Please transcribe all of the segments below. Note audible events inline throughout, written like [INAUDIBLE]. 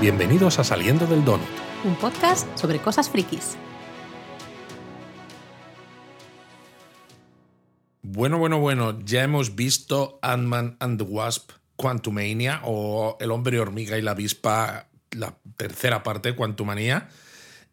Bienvenidos a Saliendo del Donut. Un podcast sobre cosas frikis. Bueno, bueno, bueno, ya hemos visto Ant-Man and the Wasp Quantumania o El hombre hormiga y la avispa, la tercera parte, Quantumania.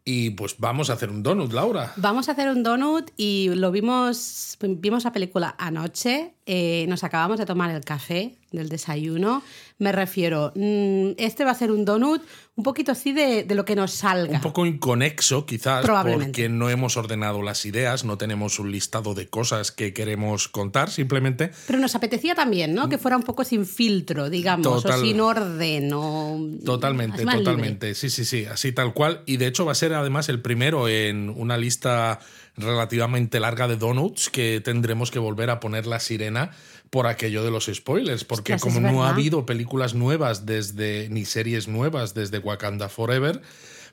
Y pues vamos a hacer un donut, Laura. Vamos a hacer un donut y lo vimos, vimos la película anoche, eh, nos acabamos de tomar el café del desayuno. Me refiero, mm, este va a ser un donut un poquito así de, de lo que nos salga. Un poco inconexo, quizás, porque no hemos ordenado las ideas, no tenemos un listado de cosas que queremos contar, simplemente Pero nos apetecía también, ¿no? Que fuera un poco sin filtro, digamos, Total. o sin orden, o... Totalmente, más libre. totalmente. Sí, sí, sí, así tal cual. Y de hecho va a ser además el primero en una lista relativamente larga de donuts que tendremos que volver a poner la sirena por aquello de los spoilers, porque Ostras, como no ha habido películas nuevas desde ni series nuevas desde Wakanda Forever,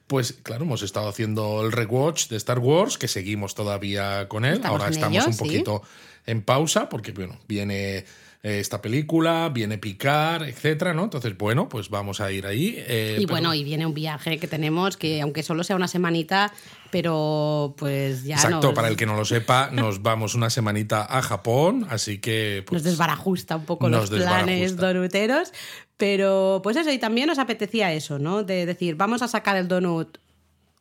pues claro, hemos estado haciendo el rewatch de Star Wars, que seguimos todavía con él. Estamos Ahora estamos ello, un sí. poquito en pausa, porque bueno, viene esta película, viene Picar, etcétera, ¿no? Entonces, bueno, pues vamos a ir ahí. eh, Y pero- bueno, y viene un viaje que tenemos que, aunque solo sea una semanita, pero pues ya Exacto, nos, para el que no lo sepa, nos vamos una semanita a Japón, así que pues, nos desbarajusta un poco los planes donuteros. Pero pues eso, y también nos apetecía eso, ¿no? De decir, vamos a sacar el donut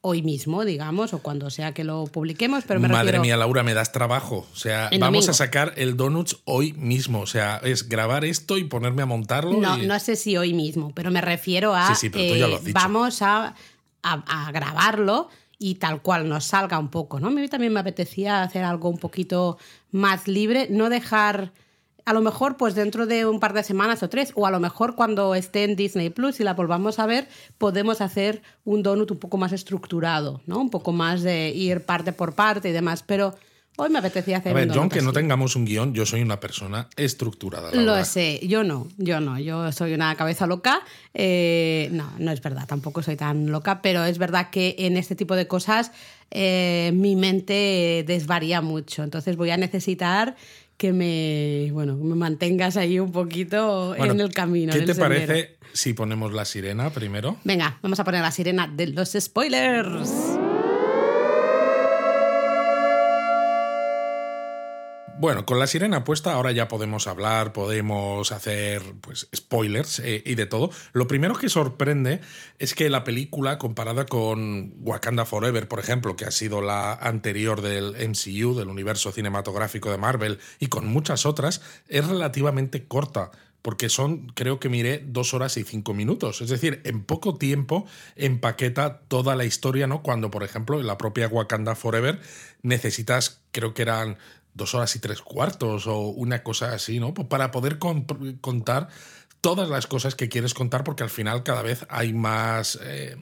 hoy mismo, digamos, o cuando sea que lo publiquemos, pero me madre refiero- mía, Laura, me das trabajo. O sea, El vamos domingo. a sacar el Donuts hoy mismo. O sea, es grabar esto y ponerme a montarlo. No, y- no sé si hoy mismo, pero me refiero a. Sí, sí, pero tú ya lo has dicho. Vamos a, a- a grabarlo y tal cual nos salga un poco, ¿no? A mí también me apetecía hacer algo un poquito más libre, no dejar. A lo mejor, pues dentro de un par de semanas o tres, o a lo mejor cuando esté en Disney Plus y la volvamos a ver, podemos hacer un donut un poco más estructurado, ¿no? Un poco más de ir parte por parte y demás. Pero hoy me apetecía hacer A ver, un yo no tengamos un guion, yo soy una persona estructurada. Laura. Lo sé, yo no, yo no, yo soy una cabeza loca. Eh, no, no es verdad, tampoco soy tan loca, pero es verdad que en este tipo de cosas eh, mi mente desvaría mucho. Entonces voy a necesitar que me, bueno, me mantengas ahí un poquito Bueno, en el camino. ¿Qué en te sendero. parece si ponemos la sirena primero? Venga, vamos a poner la sirena de los spoilers. Bueno, con la sirena puesta ahora ya podemos hablar, podemos hacer pues spoilers eh, y de todo. Lo primero que sorprende es que la película comparada con Wakanda Forever, por ejemplo, que ha sido la anterior del MCU, del universo cinematográfico de Marvel, y con muchas otras, es relativamente corta. Porque son, creo que miré, dos horas y cinco minutos. Es decir, en poco tiempo empaqueta toda la historia, ¿no? Cuando, por ejemplo, en la propia Wakanda Forever necesitas, creo que eran dos horas y tres cuartos o una cosa así, ¿no? Pues Para poder con- contar todas las cosas que quieres contar, porque al final cada vez hay más, eh,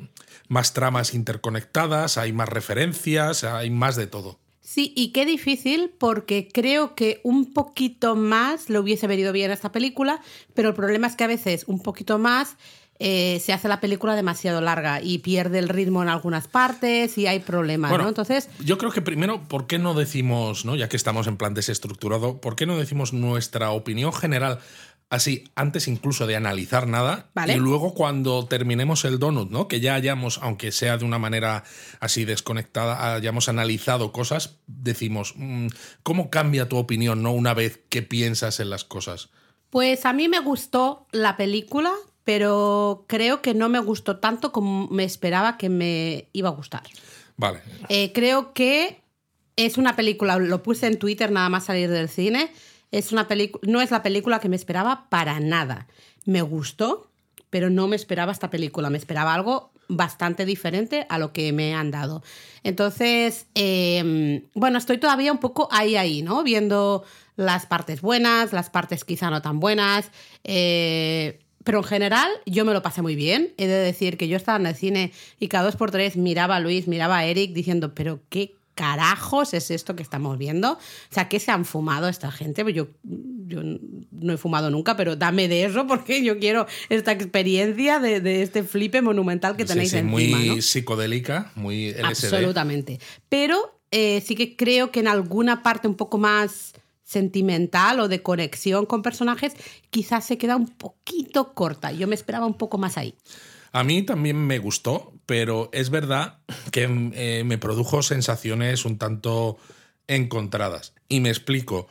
más tramas interconectadas, hay más referencias, hay más de todo. Sí, y qué difícil porque creo que un poquito más le hubiese venido bien a esta película, pero el problema es que a veces un poquito más eh, se hace la película demasiado larga y pierde el ritmo en algunas partes y hay problemas, Bueno, ¿no? Entonces, Yo creo que primero, ¿por qué no decimos, ¿no? ya que estamos en plan desestructurado, ¿por qué no decimos nuestra opinión general así antes incluso de analizar nada? Vale. Y luego cuando terminemos el donut, ¿no? Que ya hayamos, aunque sea de una manera así desconectada, hayamos analizado cosas, decimos, mm, ¿cómo cambia tu opinión, ¿no? Una vez que piensas en las cosas. pues a mí me gustó la película, pero creo que no me gustó tanto como me esperaba que me iba a gustar. Vale. Eh, creo que es una película, lo puse en Twitter nada más salir del cine, es una película, no es la película que me esperaba para nada. Me gustó, pero no me esperaba esta película, me esperaba algo bastante diferente a lo que me han dado. Entonces, eh, bueno, estoy todavía un poco ahí, ahí, ¿no? Viendo las partes buenas, las partes quizá no tan buenas. eh, pero en general yo me lo pasé muy bien. He de decir que yo estaba en el cine y cada dos por tres miraba a Luis, miraba a Eric diciendo, pero qué carajos es esto que estamos viendo? O sea, ¿qué se han fumado esta gente? Pues Yo, yo no he fumado nunca, pero dame de eso porque yo quiero esta experiencia de, de este flipe monumental que Sí, tenéis sí, encima, muy ¿no? psicodélica, muy LSD. Absolutamente. Pero eh, sí que creo que en alguna parte un poco más sentimental o de conexión con personajes, quizás se queda un poquito corta. Yo me esperaba un poco más ahí. A mí también me gustó, pero es verdad que eh, me produjo sensaciones un tanto encontradas. Y me explico.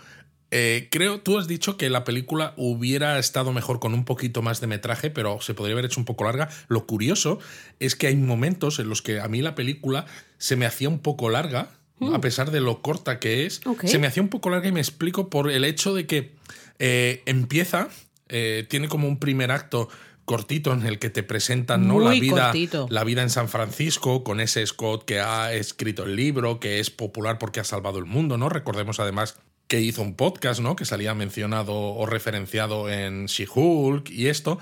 Eh, creo, tú has dicho que la película hubiera estado mejor con un poquito más de metraje, pero se podría haber hecho un poco larga. Lo curioso es que hay momentos en los que a mí la película se me hacía un poco larga, a Mm. pesar de lo corta que es. Se me hacía un poco larga y me explico por el hecho de que eh, empieza, eh, tiene como un primer acto cortito en el que te presentan ¿no? la vida cortito. la vida en San Francisco con ese Scott que ha escrito el libro, que es popular porque ha salvado el mundo, ¿no? Recordemos además que hizo un podcast, ¿no? Que salía mencionado o referenciado en She-Hulk y esto.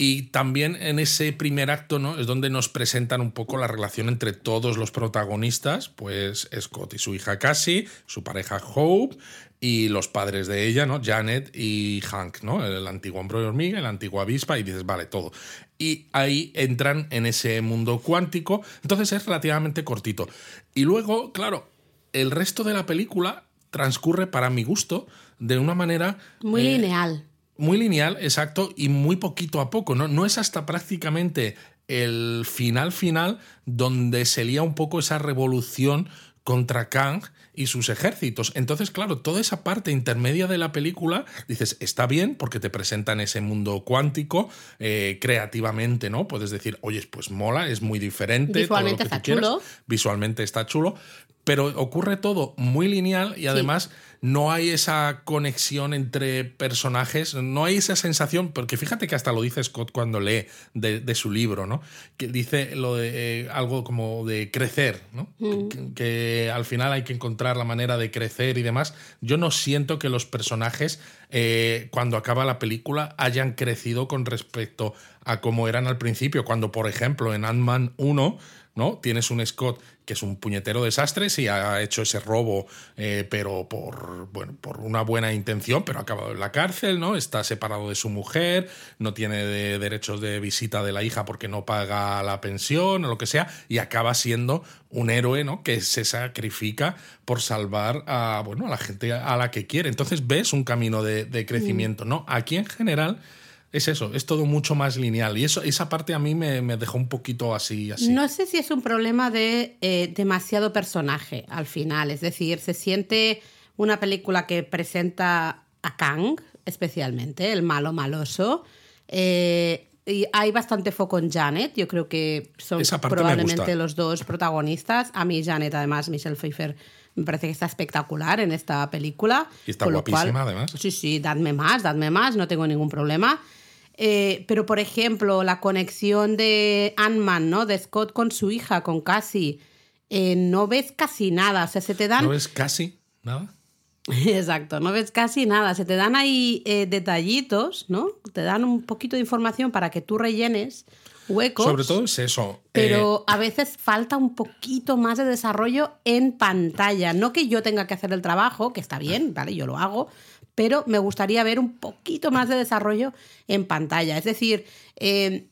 Y también en ese primer acto, ¿no? Es donde nos presentan un poco la relación entre todos los protagonistas, pues Scott y su hija Cassie, su pareja Hope y los padres de ella, ¿no? Janet y Hank, ¿no? El antiguo hombre de hormiga, la antigua avispa, y dices, vale, todo. Y ahí entran en ese mundo cuántico, entonces es relativamente cortito. Y luego, claro, el resto de la película transcurre, para mi gusto, de una manera Muy eh, lineal. Muy lineal, exacto, y muy poquito a poco, ¿no? No es hasta prácticamente el final final donde se lía un poco esa revolución contra Kang y sus ejércitos. Entonces, claro, toda esa parte intermedia de la película, dices, está bien porque te presentan ese mundo cuántico eh, creativamente, ¿no? Puedes decir, oye, pues mola, es muy diferente. todo lo Visualmente que tú está quieras. chulo. Visualmente está chulo, pero ocurre todo muy lineal y además no hay esa conexión entre personajes, no hay esa sensación, porque fíjate que hasta lo dice Scott cuando lee de, de su libro, ¿no? Que dice lo de eh, algo como de crecer, ¿no? Que, que al final hay que encontrar la manera de crecer y demás. Yo no siento que los personajes, eh, cuando acaba la película, hayan crecido con respecto a cómo eran al principio, cuando, por ejemplo, en Ant-Man 1, ¿no? Tienes un Scott que es un puñetero desastre, sí ha hecho ese robo, eh, pero por, bueno, por una buena intención, pero ha acabado en la cárcel, ¿no? Está separado de su mujer, no tiene de- derechos de visita de la hija porque no paga la pensión o lo que sea, y acaba siendo un héroe, ¿no? Que se sacrifica por salvar a, bueno, a la gente a la que quiere. Entonces ves un camino de, de crecimiento, ¿no? Aquí en general es eso, es todo mucho más lineal. Y eso, esa parte a mí me, me dejó un poquito así, así. No sé si es un problema de eh, demasiado personaje al final. Es decir, se siente una película que presenta a Kang, especialmente, el malo maloso. Eh, y hay bastante foco en Janet. Yo creo que son probablemente los dos protagonistas. A mí, Janet, además, Michelle Pfeiffer, me parece que está espectacular en esta película. Y está guapísima, cual- además. Sí, sí, dadme más, dadme más, no tengo ningún problema. Eh, pero, por ejemplo, la conexión de Ant-Man, ¿no? De Scott con su hija, con Cassie, eh, no ves casi nada. O sea, se te dan. ¿No es casi nada? [LAUGHS] Exacto, no ves casi nada. Se te dan ahí eh, detallitos, ¿no? Te dan un poquito de información para que tú rellenes huecos. Sobre todo es eso. eh, Pero a veces falta un poquito más de desarrollo en pantalla. No que yo tenga que hacer el trabajo, que está bien, ¿vale? Yo lo hago, pero me gustaría ver un poquito más de desarrollo en pantalla. Es decir, eh,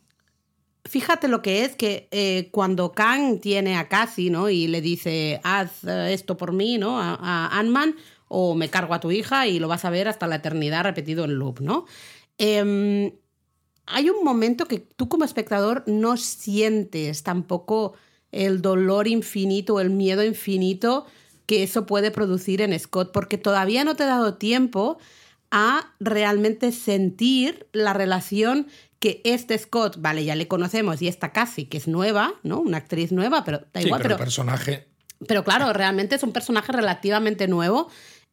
fíjate lo que es que eh, cuando Kang tiene a Cassie, ¿no? Y le dice, haz eh, esto por mí, ¿no? A, Ant-Man, o me cargo a tu hija y lo vas a ver hasta la eternidad repetido en loop, ¿no? Em, hay un momento que tú como espectador no sientes tampoco el dolor infinito, el miedo infinito que eso puede producir en Scott, porque todavía no te he dado tiempo a realmente sentir la relación que este Scott, vale, ya le conocemos, y esta Cassie, que es nueva, ¿no? Una actriz nueva, pero da sí, igual, pero, pero, el personaje. pero claro, realmente es un personaje relativamente nuevo.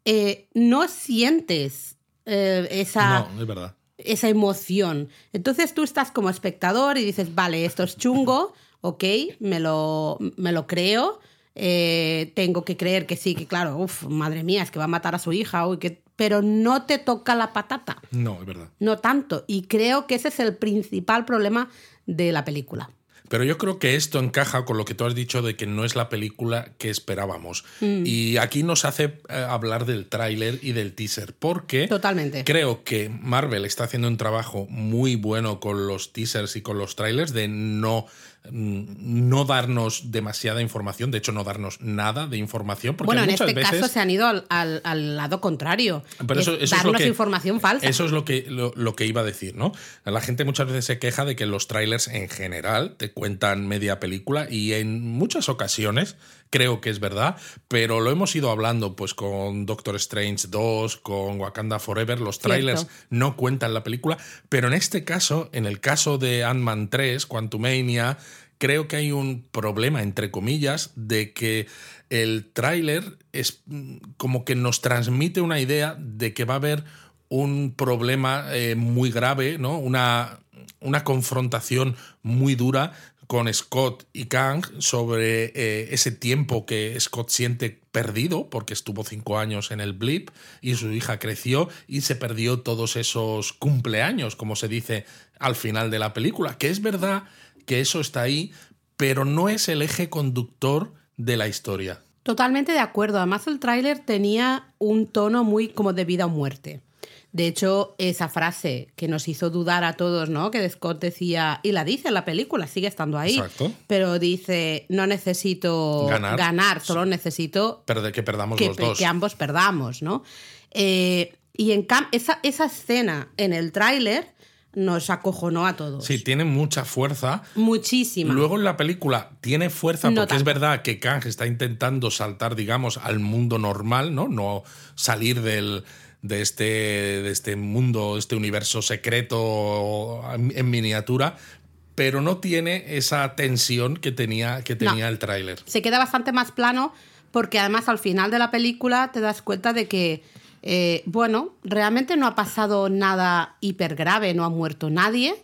Eh, no sientes eh, esa No, es verdad. esa emoción. Entonces tú estás como espectador y dices, vale, esto es chungo, ok, me lo, me lo creo, eh, tengo que creer que sí, que claro, uff, madre mía, es que va a matar a su hija, uy, que... pero no te toca la patata, No, es verdad. no tanto. Y creo que ese es el principal problema de la película. Pero yo creo que esto encaja con lo que tú has dicho de que no es la película que esperábamos. Y aquí nos hace eh, hablar del tráiler y del teaser, porque Totalmente. creo que Marvel está haciendo un trabajo muy bueno con los teasers y con los trailers de no mm, no darnos demasiada información, de hecho no darnos nada de información. Porque bueno, en muchas este veces, caso se han ido al, al- al lado contrario. Pero eso- Es es lo darnos que- información falsa. Eso es lo que, lo, lo que iba a decir, ¿no? La gente muchas veces se queja de que los trailers en general te cuentan media película y en muchas ocasiones creo que es verdad, pero lo hemos ido hablando pues con Doctor Strange 2, con Wakanda Forever, los trailers Cierto. no cuentan la película, pero en este caso, en el caso de Ant-Man 3, Quantumania, creo que hay un problema, entre comillas, de que el tráiler es mm, como que nos transmite una idea de que va a haber un problema eh, muy grave, ¿no? Una, una confrontación muy dura con Scott y Kang sobre eh, ese tiempo que Scott siente perdido, porque estuvo cinco años en el blip y su hija creció y se perdió todos esos cumpleaños, como se dice al final de la película, que es verdad que eso está ahí, pero no es el eje conductor de la historia. Totalmente de acuerdo. Además, el tráiler tenía un tono muy como de vida o muerte. De hecho, esa frase que nos hizo dudar a todos, ¿no? Que Scott decía, y la dice en la película, sigue estando ahí, Exacto. pero dice, no necesito Ganar. solo necesito Pero de que perdamos que, los dos. que ambos perdamos, ¿no? Eh, y en esa, esa escena en el tráiler nos acojonó a todos. Sí, tiene mucha fuerza. Muchísima. Luego en la película tiene fuerza No porque es verdad que Kang está intentando saltar, digamos, al mundo normal, ¿no? No salir del, de, este, de este mundo, este universo secreto en miniatura, pero no tiene esa tensión que tenía, que tenía el tráiler. se queda bastante más plano porque además al final de la película te das cuenta de que, eh, bueno, realmente no ha pasado nada hiper grave, no ha muerto nadie,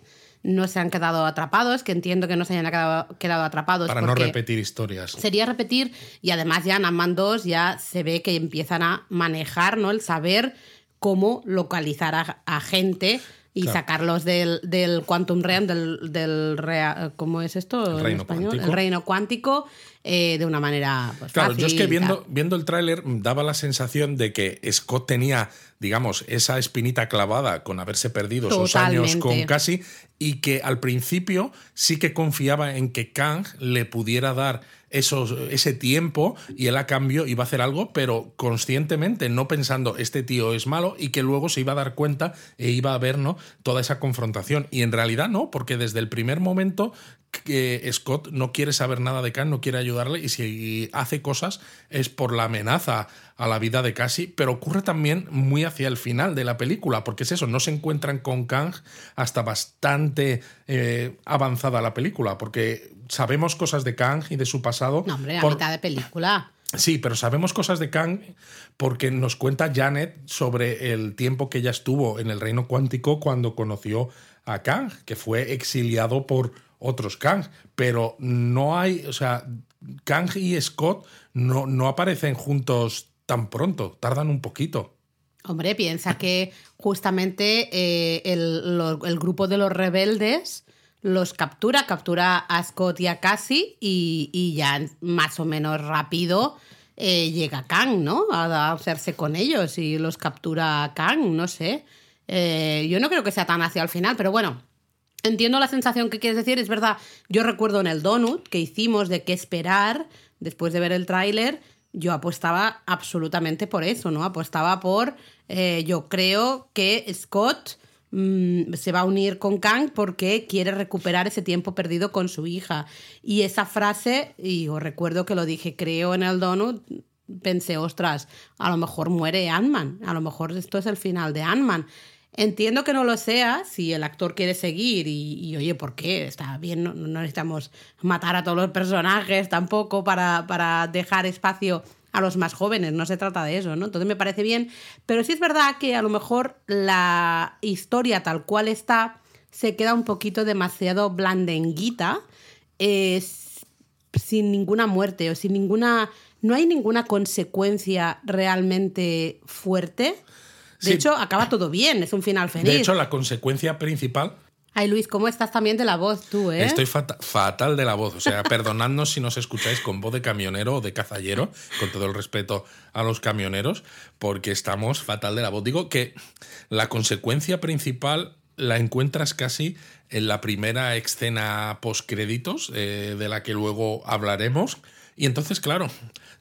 no se han quedado atrapados, que entiendo que no se hayan quedado, quedado atrapados. Para no repetir historias. Sería repetir y además ya en Ant-Man 2 ya se ve que empiezan a manejar, ¿no? El saber cómo localizar a, a gente y Claro. sacarlos del, del Quantum Realm, del, del rea- ¿cómo es esto El en español? cuántico. El reino cuántico eh, de una manera pues, Claro, fácil yo es que viendo, viendo el tráiler mm, daba la sensación de que Scott tenía, digamos, esa espinita clavada con haberse perdido esos años con Totalmente. casi y que al principio sí que confiaba en que Kang le pudiera dar esos, ese tiempo y él a cambio iba a hacer algo, pero conscientemente, no pensando este tío es malo y que luego se iba a dar cuenta e iba a ver ¿no? toda esa confrontación. Y en realidad no, porque desde el primer momento que Scott no quiere saber nada de Kang, no quiere ayudarle y si hace cosas es por la amenaza a la vida de Cassie, pero ocurre también muy hacia el final de la película, porque es eso, no se encuentran con Kang hasta bastante eh, avanzada la película, porque sabemos cosas de Kang y de su pasado. No, hombre, a por- mitad de película. Sí, pero sabemos cosas de Kang porque nos cuenta Janet sobre el tiempo que ella estuvo en el reino cuántico cuando conoció a Kang, que fue exiliado por otros Kang. Pero no hay, o sea, Kang y Scott no, no aparecen juntos tan pronto, tardan un poquito. Hombre, piensa que justamente eh, el, grupo de los rebeldes los captura, captura a Scott y a Cassie y, y ya más o menos rápido eh, llega Kang, ¿no? A, hacerse con ellos y los captura Kang, no sé. Eh, yo no creo que sea tan hacia el final, pero bueno, Entiendo la sensación que quieres decir, es verdad. Yo recuerdo en el donut que hicimos de qué esperar después de ver el tráiler, yo apostaba absolutamente por eso, ¿no? Apostaba por, eh, yo creo que Scott mm, se va a unir con Kang porque quiere recuperar ese tiempo perdido con su hija. Y esa frase, y os recuerdo que lo dije, creo en el donut, pensé, ostras, a lo mejor muere Ant-Man, a lo mejor esto es el final de Ant-Man. Entiendo que no lo sea si el actor quiere seguir y, oye, ¿por qué? Está bien, no, necesitamos matar a todos los personajes tampoco para, para dejar espacio a los más jóvenes, no se trata de eso, ¿no? Entonces me parece bien, pero sí es verdad que a lo mejor la historia tal cual está se queda un poquito demasiado blandenguita, sin ninguna muerte o sin ninguna... No hay ninguna consecuencia realmente fuerte. De Sí. hecho, acaba todo bien, es un final feliz. De hecho, la consecuencia principal Ay, Luis, ¿cómo estás también de la voz tú, eh? Estoy fata- fatal de la voz. O sea, perdonadnos si nos escucháis con voz de camionero o de cazallero, con todo el respeto a los camioneros, porque estamos fatal de la voz. Digo que la consecuencia principal la encuentras casi en la primera escena post-créditos, eh, de la que luego hablaremos. Y entonces, claro,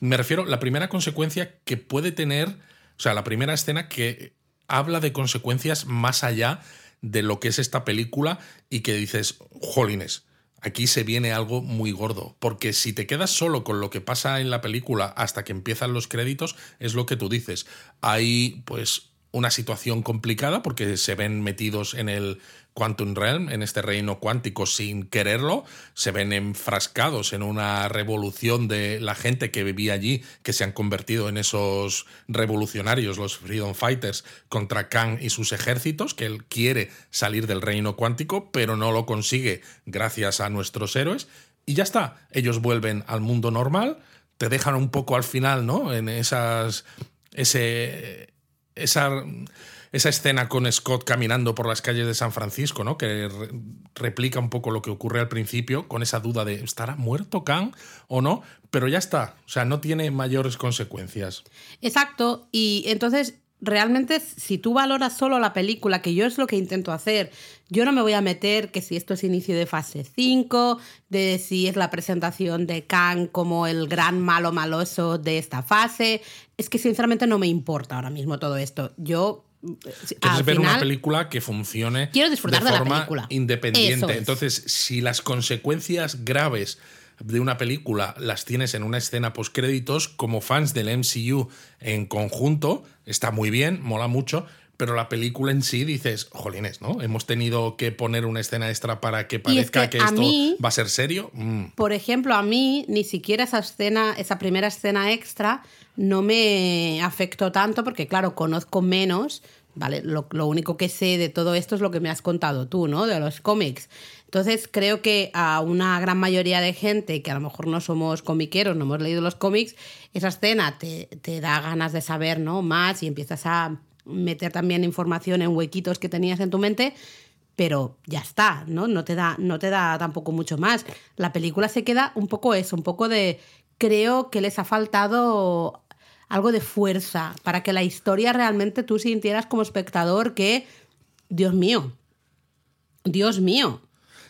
me refiero, la primera consecuencia que puede tener, o sea, la primera escena que habla de consecuencias más allá de lo que es esta película y que dices, jolines, aquí se viene algo muy gordo. Porque si te quedas solo con lo que pasa en la película hasta que empiezan los créditos, es lo que tú dices. Hay, pues, una situación complicada porque se ven metidos en el Quantum Realm, en este reino cuántico sin quererlo, se ven enfrascados en una revolución de la gente que vivía allí, que se han convertido en esos revolucionarios, los Freedom Fighters, contra Kang y sus ejércitos, que él quiere salir del reino cuántico, pero no lo consigue gracias a nuestros héroes. Y ya está, ellos vuelven al mundo normal, te dejan un poco al final, ¿no? En esas... ese... esa esa escena con Scott caminando por las calles de San Francisco, ¿no? Que replica un poco lo que ocurre al principio, con esa duda de ¿estará muerto Khan o no? Pero ya está, o sea, no tiene mayores consecuencias. Exacto, y entonces realmente si tú valoras solo la película, que yo es lo que intento hacer, yo no me voy a meter que si esto es inicio de fase 5, de si es la presentación de Khan como el gran malo maloso de esta fase, es que sinceramente no me importa ahora mismo todo esto. Yo Quieres ver una película que funcione quiero disfrutar de, forma película. independiente. Entonces, si las consecuencias graves de una película las tienes en una escena post créditos, como fans del MCU en conjunto, está muy bien, mola mucho, pero la película en sí dices, jolines, ¿no? Hemos tenido que poner una escena extra para que parezca que, esto va a ser serio. Mm. Por ejemplo, a mí ni siquiera esa escena, esa primera escena extra no me afectó tanto porque, claro, conozco menos, ¿vale? Lo, lo único que sé de todo esto es lo que me has contado tú, ¿no? De los cómics. Entonces creo que a una gran mayoría de gente que a lo mejor no somos comiqueros, no hemos leído los cómics, esa escena te, te da ganas de saber ¿no? más y empiezas a meter también información en huequitos que tenías en tu mente, pero ya está, ¿no? No te da, no te da tampoco mucho más. La película se queda un poco eso, un poco de. Creo que les ha faltado algo de fuerza para que la historia realmente tú sintieras como espectador que, Dios mío, Dios mío.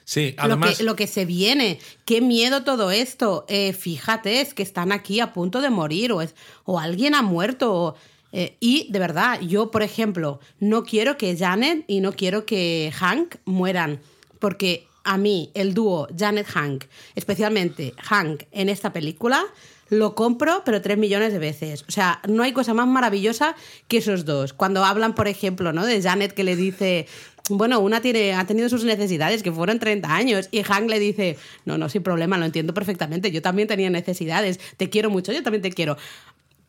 Sí, además... Lo que, lo que se viene, qué miedo todo esto. Eh, fíjate, es que están aquí a punto de morir o, es, o alguien ha muerto. O, eh, y de verdad, yo, por ejemplo, no quiero que Janet y no quiero que Hank mueran, porque a mí el dúo Janet-Hank, especialmente Hank en esta película, lo compro, pero tres millones de veces. O sea, no hay cosa más maravillosa que esos dos. Cuando hablan, por ejemplo, ¿no? De Janet que le dice, bueno, una tiene, ha tenido sus necesidades, que fueron 30 años, y Hank le dice, no, no, sin problema, lo entiendo perfectamente, yo también tenía necesidades, te quiero mucho, yo también te quiero.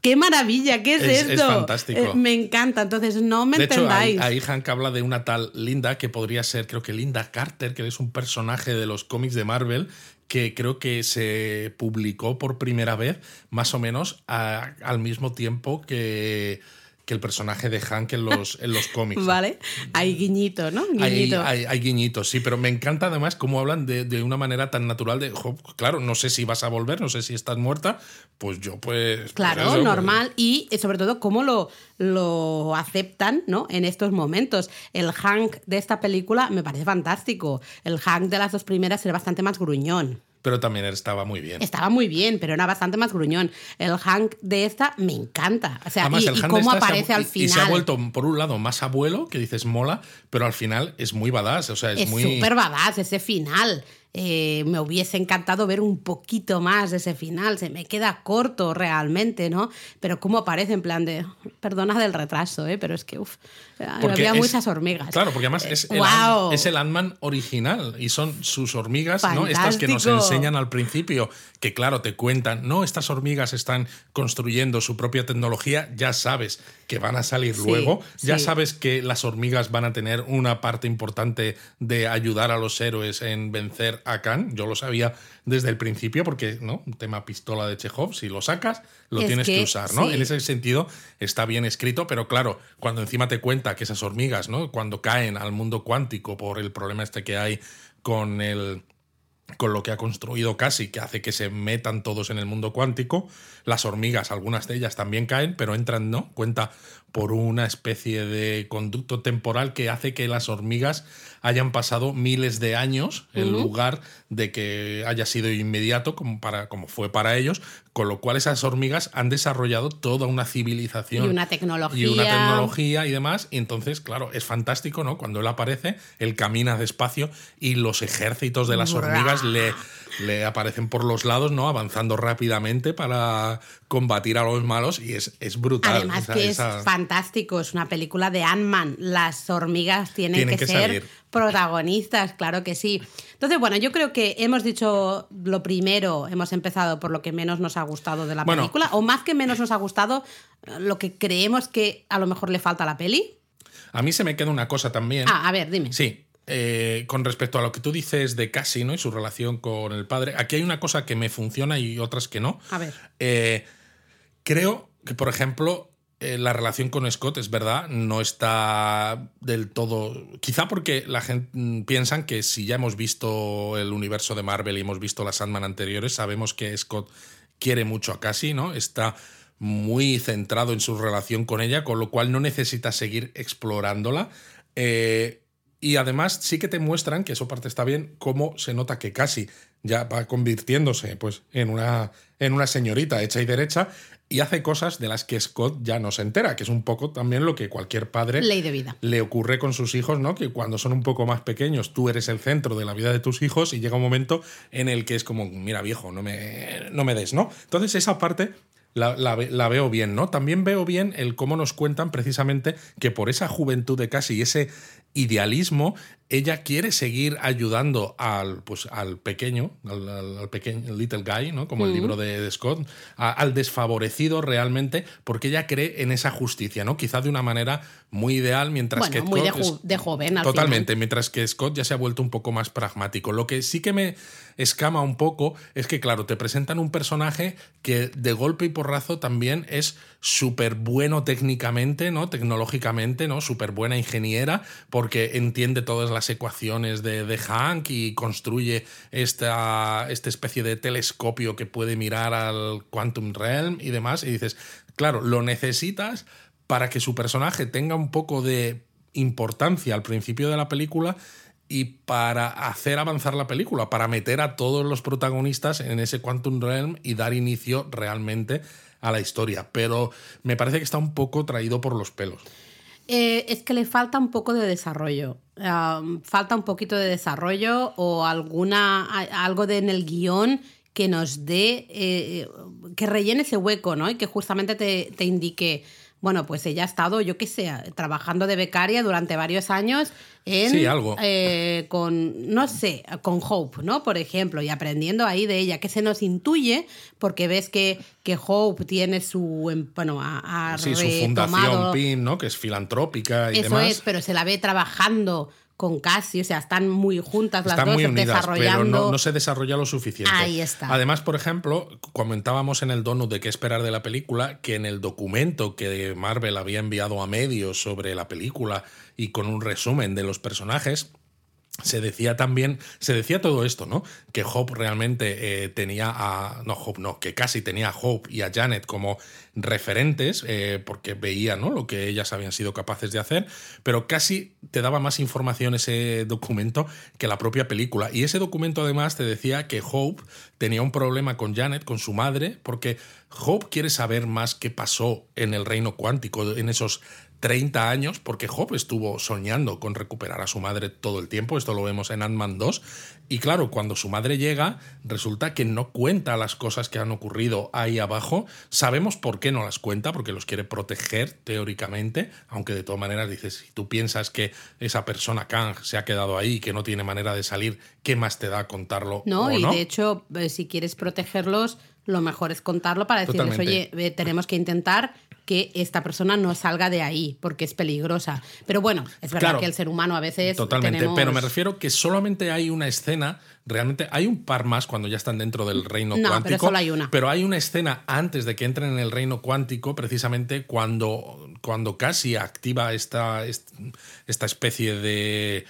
¡Qué maravilla! ¿Qué es, esto? Es fantástico. Eh, me encanta. Entonces, no me de entendáis. Hecho, ahí, Hank habla de una tal Linda que podría ser, creo que Linda Carter, que es un personaje de los cómics de Marvel que creo que se publicó por primera vez, más o menos al mismo tiempo que que el personaje de Hank en los, en los cómics. [LAUGHS] Vale, hay guiñito, ¿no? Guiñito. Hay, hay, guiñitos, sí, pero me encanta además cómo hablan de, de una manera tan natural de, claro, no sé si vas a volver, no sé si estás muerta, pues yo pues... pues claro, normal, y eh, sobre todo cómo lo, lo aceptan, ¿no? En estos momentos. El Hank de esta película me parece fantástico. El Hank de las dos primeras era bastante más gruñón pero también estaba muy bien. Estaba muy bien, pero era bastante más gruñón. El Hank de esta me encanta. O sea, y, cómo aparece al final. Y se ha vuelto, por un lado, más abuelo, que dices mola, pero al final es muy badass. O sea, es, es muy. súper badass ese final. Eh, me hubiese encantado ver un poquito más de ese final, se me queda corto realmente, ¿no? Pero cómo aparece en plan de, perdona del retraso, ¿eh? pero es que, uff, había muchas hormigas. Claro, porque además es, el, es el Ant-Man original y son sus hormigas, ¿no? Estas que nos enseñan al principio, que claro, te cuentan, no, estas hormigas están construyendo su propia tecnología, ya sabes que van a salir luego, ya sabes que las hormigas van a tener una parte importante de ayudar a los héroes en vencer a Khan, yo lo sabía desde el principio porque, ¿no? Un tema pistola de Chekhov, si lo sacas, lo tienes que, usar, ¿no? En ese sentido está bien escrito, pero claro, cuando encima te cuenta que esas hormigas, ¿no? Cuando caen al mundo cuántico por el problema este que hay con el con lo que ha construido casi, que hace que se metan todos en el mundo cuántico. Las hormigas, algunas de ellas también caen, pero entran, ¿no? Cuenta por una especie de conducto temporal que hace que las hormigas hayan pasado miles de años en lugar de que haya sido inmediato como, para, como fue para ellos, con lo cual esas hormigas han desarrollado toda una civilización. Y una tecnología. Y una tecnología y demás. Y entonces, claro, es fantástico, ¿no? Cuando él aparece, él camina despacio y los ejércitos de las hormigas le, le aparecen por los lados, ¿no? Avanzando rápidamente para combatir a los malos y es, es brutal. Además que es fantástico, es una película de Ant-Man. Las hormigas tienen, que, ser protagonistas, claro que sí. Entonces, bueno, yo creo que hemos dicho lo primero, hemos empezado por lo que menos nos ha gustado de la película, o más que menos nos ha gustado, lo que creemos que a lo mejor le falta a la peli. A mí se me queda una cosa también. Ah, a ver, dime. Sí, eh, con respecto a lo que tú dices de Cassie ¿no? y su relación con el padre, aquí hay una cosa que me funciona y otras que no. A ver. Eh, creo que, por ejemplo, eh, la relación con Scott es verdad, no está del todo. Quizá porque la gente mm, piensan que si ya hemos visto el universo de Marvel y hemos visto las Sandman anteriores, sabemos que Scott quiere mucho a Cassie, ¿no? Está muy centrado en su relación con ella, con lo cual no necesita seguir explorándola. Eh, y además sí que te muestran, que eso parte está bien, cómo se nota que casi ya va convirtiéndose pues, en, una, en una señorita hecha y derecha y hace cosas de las que Scott ya no se entera, que es un poco también lo que cualquier padre Ley de vida. le ocurre con sus hijos, ¿no? Que cuando son un poco más pequeños tú eres el centro de la vida de tus hijos y llega un momento en el que es como, mira viejo, no me, no me des, ¿no? Entonces esa parte la, la, veo bien, ¿no? También veo bien el cómo nos cuentan precisamente que por esa juventud de casi y ese idealismo, ella quiere seguir ayudando al, pues, al pequeño, al, pequeño little guy, ¿no? como el libro de, Scott, al desfavorecido realmente, porque ella cree en esa justicia, ¿no? quizá de una manera muy ideal, mientras que... Muy de, joven. totalmente, mientras que Scott ya se ha vuelto un poco más pragmático. Lo que sí que me escama un poco es que, claro, te presentan un personaje que de golpe y porrazo también es súper bueno técnicamente, ¿no? Tecnológicamente, ¿no? Súper buena ingeniera, porque entiende todas las ecuaciones de, de Hank y construye esta, esta especie de telescopio que puede mirar al Quantum Realm y demás. Y dices, claro, lo necesitas para que su personaje tenga un poco de importancia al principio de la película y para hacer avanzar la película, para meter a todos los protagonistas en ese Quantum Realm y dar inicio realmente a la historia. Pero me parece que está un poco traído por los pelos. Eh, es que le falta un poco de desarrollo. Falta un poquito de desarrollo o alguna algo de, en el guion que nos dé, eh, que rellene ese hueco, ¿no? Y que justamente te, te indique bueno, pues ella ha estado, yo qué sé, trabajando de becaria durante varios años en, sí, algo. Eh, con, no sé, con Hope, ¿no? Por ejemplo, y aprendiendo ahí de ella, que se nos intuye, porque ves que, que Hope tiene su, em, bueno, a, sí, su fundación PIN, ¿no? Que es filantrópica y Eso es, pero se la ve trabajando con Cassie, o sea, están muy juntas las dos, muy desarrollando. Pero no, se desarrolla lo suficiente. Ahí está. Además, por ejemplo, comentábamos en el donut de qué esperar de la película, que en el documento que Marvel había enviado a medios sobre la película y con un resumen de los personajes, se decía también, se decía todo esto, ¿no? Que Hope realmente eh, tenía a. No, Hope no, que casi tenía a Hope y a Janet como referentes, eh, porque veía, ¿no? Lo que ellas habían sido capaces de hacer, pero casi te daba más información ese documento que la propia película. Y ese documento además te decía que Hope tenía un problema con Janet, con su madre, porque Hope quiere saber más qué pasó en el reino cuántico, en esos 30 años, porque Job estuvo soñando con recuperar a su madre todo el tiempo, esto lo vemos en Ant-Man 2, y claro, cuando su madre llega, resulta que no cuenta las cosas que han ocurrido ahí abajo, sabemos por qué no las cuenta, porque los quiere proteger teóricamente, aunque de todas maneras dices, si tú piensas que esa persona Kang se ha quedado ahí, que no tiene manera de salir, ¿qué más te da contarlo? No, y de hecho, eh, si quieres protegerlos, lo mejor es contarlo para decirles, oye, eh, tenemos que intentar que esta persona no salga de ahí porque es peligrosa. Pero bueno, es verdad que el ser humano a veces. Totalmente, pero me refiero que solamente hay una escena, realmente hay un par más cuando ya están dentro del reino no, cuántico. Pero solo hay una. Pero hay una escena antes de que entren en el reino cuántico, precisamente cuando, cuando casi activa esta, esta especie de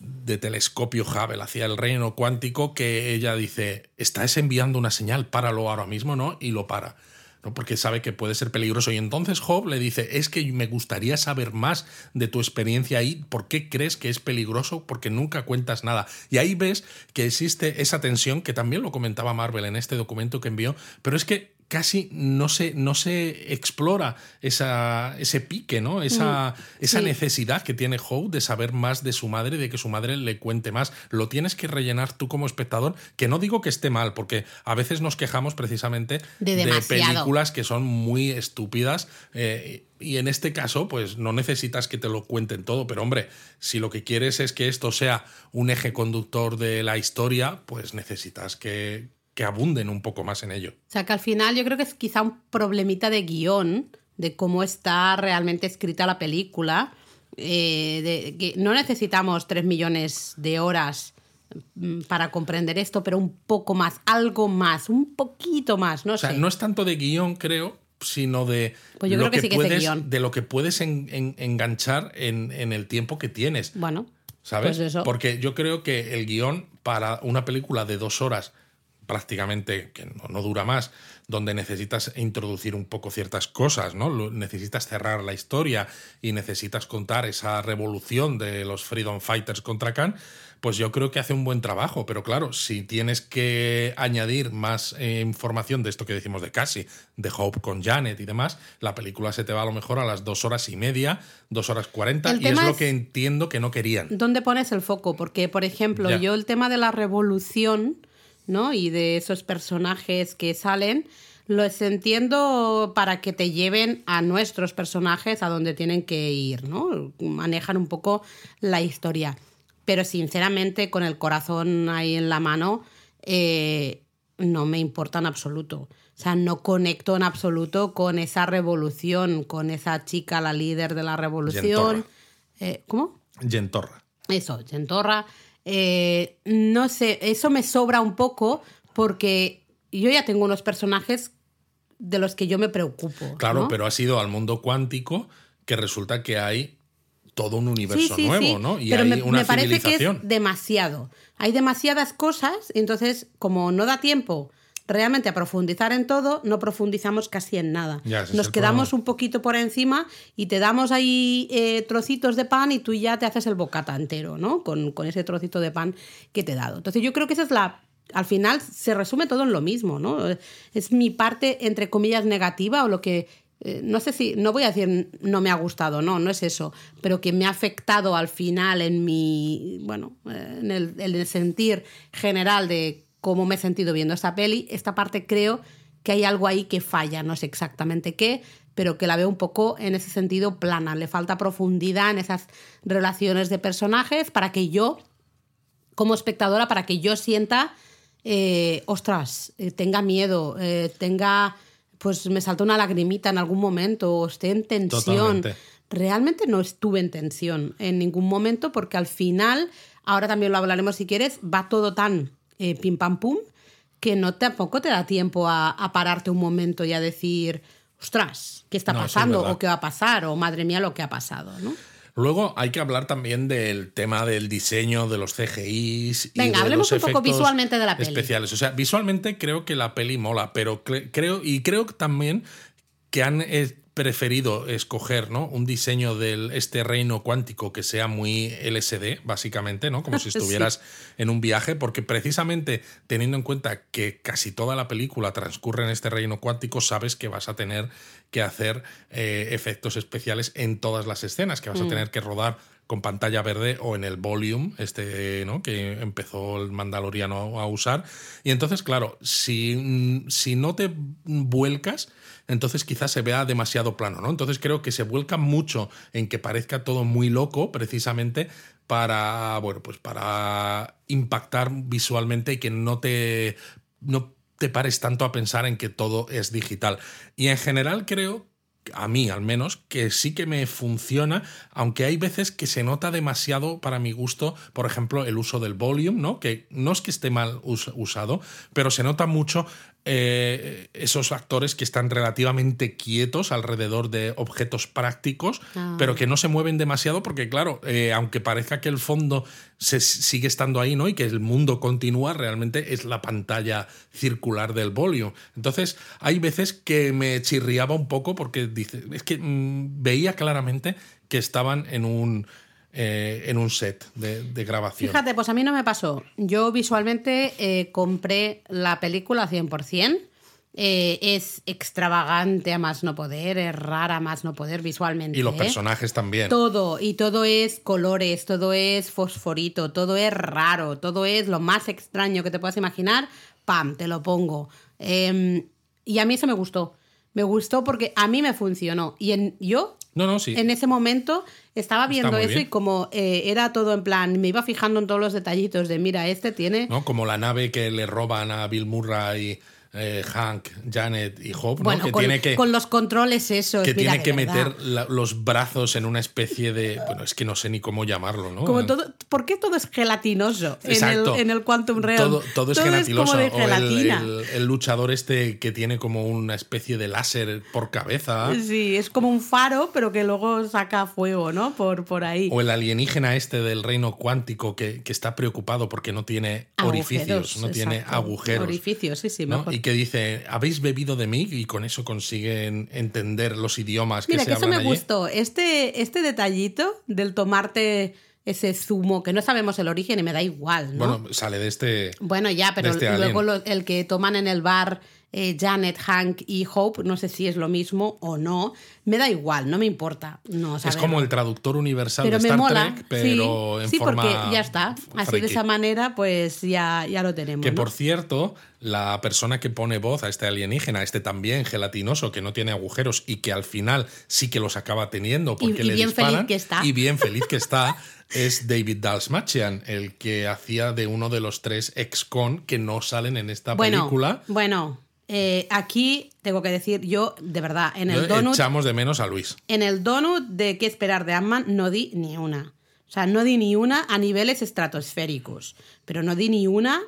de telescopio Hubble hacia el reino cuántico que ella dice, estás enviando una señal, páralo ahora mismo, ¿no? Y lo para. ¿No? porque sabe que puede ser peligroso. Y entonces Job le dice, es que me gustaría saber más de tu experiencia ahí, ¿por qué crees que es peligroso? Porque nunca cuentas nada. Y ahí ves que existe esa tensión, que también lo comentaba Marvel en este documento que envió, pero es que casi no se, no se explora esa, ese pique, ¿no? Esa, esa necesidad que tiene Howe de saber más de su madre, de que su madre le cuente más. Lo tienes que rellenar tú como espectador, que no digo que esté mal, porque a veces nos quejamos precisamente De películas que son muy estúpidas. eh, y en este caso, pues no necesitas que te lo cuenten todo, pero hombre, si lo que quieres es que esto sea un eje conductor de la historia, pues necesitas que, que abunden un poco más en ello. O sea que al final yo creo que es quizá un problemita de guion, de cómo está realmente escrita la película. eh, de que no necesitamos tres millones de horas mm, para comprender esto, pero un poco más, algo más, un poquito más, no O sea, sé. no es tanto de guion, creo, sino de, Pues yo lo creo que sí puedes, de lo que puedes en- en- enganchar en, en el tiempo que tienes. Bueno, ¿Sabes? Pues eso. Porque yo creo que el guion para una película de dos horas, prácticamente, que no, no dura más, donde necesitas introducir un poco ciertas cosas, ¿no? Lo- Necesitas cerrar la historia y necesitas contar esa revolución de los Freedom Fighters contra Khan, pues yo creo que hace un buen trabajo. Pero claro, si tienes que añadir más eh, información de esto que decimos de Cassie, de Hope con Janet y demás, la película se te va a lo mejor a las dos horas y media, dos horas cuarenta, y es lo que entiendo que no querían. ¿dónde pones el foco? Porque, por ejemplo, Ya. yo el tema de la revolución, ¿no? Y de esos personajes que salen, los entiendo para que te lleven a nuestros personajes a donde tienen que ir, ¿no? Manejan un poco la historia. Pero sinceramente, con el corazón ahí en la mano, eh, no me importa en absoluto. O sea, no conecto en absoluto con esa revolución, con esa chica, la líder de la revolución. Eh, ¿Cómo? Yentorra. Eso, Gentorra. Eh, no sé, eso me sobra un poco porque yo ya tengo unos personajes de los que yo me preocupo. Claro, ¿no? pero ha sido al mundo cuántico que resulta que hay todo un universo sí, nuevo, sí, ¿no? Y pero hay me, una me parece que es demasiado. Hay demasiadas cosas, entonces, como no da tiempo realmente a profundizar en todo, no profundizamos casi en nada. Ya, Nos quedamos problema. un poquito por encima y te damos ahí eh, trocitos de pan y tú ya te haces el bocata entero, ¿no? Con, con ese trocito de pan que te he dado. Entonces yo creo que esa es la... Al final se resume todo en lo mismo, ¿no? Es mi parte, entre comillas, negativa o lo que eh, no sé si, no voy a decir no me ha gustado, no, no es eso, pero que me ha afectado al final en mi, bueno, eh, en el, en el sentir general de cómo me he sentido viendo esta peli, esta parte creo que hay algo ahí que falla, no sé exactamente qué, pero que la veo un poco en ese sentido plana, le falta profundidad en esas relaciones de personajes para que yo, como espectadora, para que yo sienta, eh, ostras, eh, tenga miedo, eh, tenga, pues me salta una lagrimita en algún momento, o esté en tensión. Totalmente. Realmente no estuve en tensión en ningún momento porque al final, ahora también lo hablaremos si quieres, va todo tan eh, pim pam pum que no tampoco te da tiempo a, a pararte un momento y a decir, ostras, ¿qué está No, eso es pasando? o qué va a pasar, o madre mía lo que ha pasado, ¿no? Luego hay que hablar también del tema del diseño de los CGIs. y Venga, de hablemos los un poco visualmente de la peli. Especiales. O sea, visualmente creo que la peli mola, pero cre- creo, y creo también que han eh, preferido escoger ¿no? un diseño de este reino cuántico que sea muy LSD, básicamente, ¿no? Como si [LAUGHS] Sí. estuvieras en un viaje, porque precisamente teniendo en cuenta que casi toda la película transcurre en este reino cuántico, sabes que vas a tener que hacer eh, efectos especiales en todas las escenas, que vas a tener que rodar con pantalla verde o en el volume, este, ¿no? Que empezó el Mandaloriano a usar. Y entonces, claro, si, mm, si no te vuelcas, entonces quizás se vea demasiado plano, ¿no? Entonces creo que se vuelca mucho en que parezca todo muy loco, precisamente para, bueno, pues para impactar visualmente y que no te, no te pares tanto a pensar en que todo es digital. Y en general creo a mí al menos, que sí que me funciona, aunque hay veces que se nota demasiado para mi gusto, por ejemplo, el uso del volume, ¿no? Que no es que esté mal us- usado, pero se nota mucho eh, esos actores que están relativamente quietos alrededor de objetos prácticos, Ah. pero que no se mueven demasiado porque, claro, eh, aunque parezca que el fondo se sigue estando ahí, ¿no? Y que el mundo continúa, realmente es la pantalla circular del volume. Entonces, hay veces que me chirriaba un poco porque dice, es que mm, veía claramente que estaban en un eh, en un set de, grabación. Fíjate, pues a mí no me pasó. Yo visualmente eh, compré la película 100%. Eh, es extravagante a más no poder, es rara a más no poder visualmente. Y los personajes también. Todo, y todo es colores, todo es fosforito, todo es raro, todo es lo más extraño que te puedas imaginar. ¡Pam! Te lo pongo. Em, y a mí eso me gustó. Me gustó porque a mí me funcionó. Y en, yo no, no, sí. En ese momento estaba viendo eso y como eh, era todo en plan, me iba fijando en todos los detallitos de, mira, este tiene... ¿No? Como la nave que le roban a Bill Murray eh, Hank, Janet y Hope, bueno, que con, tiene que, con los controles eso. Que tiene que meter los brazos en una especie de. Bueno, es que no sé ni cómo llamarlo, ¿no? Como todo, ¿Por qué todo es gelatinoso Exacto. En, el, Quantum Realm? Todo, es gelatinoso. o el, luchador este que tiene como una especie de láser por cabeza. Sí, es como un faro, pero que luego saca fuego, ¿no? Por, por ahí. O el alienígena este del reino cuántico que, está preocupado porque no tiene orificios, no tiene agujeros. Orificios, sí, sí, mejor que dice, habéis bebido de mí y con eso consiguen entender los idiomas que Mira, que eso me gustó. Este, este detallito del tomarte ese zumo, que no sabemos el origen y me da igual, ¿no? Bueno, sale de este. Bueno, ya, pero este luego el que toman en el bar eh, Janet, Hank y Hope, no sé si es lo mismo o no, me da igual, no me importa. No es como el traductor universal de Star Trek, pero sí, en sí, forma porque ya está. Así de esa manera, pues ya, ya lo tenemos. Que por cierto, la persona que pone voz a este alienígena, este también gelatinoso, que no tiene agujeros y que al final sí que los acaba teniendo porque le bien Feliz que está. Y bien feliz que está. [LAUGHS] es David Dalsmachian, el que hacía de uno de los tres ex-con que no salen en esta película. Bueno, eh, aquí tengo que decir, yo, de verdad, en el donut. Echamos de menos a Luis. En el donut de qué esperar de ant no di ni una. O sea, no di ni una a niveles estratosféricos. Pero no di ni una.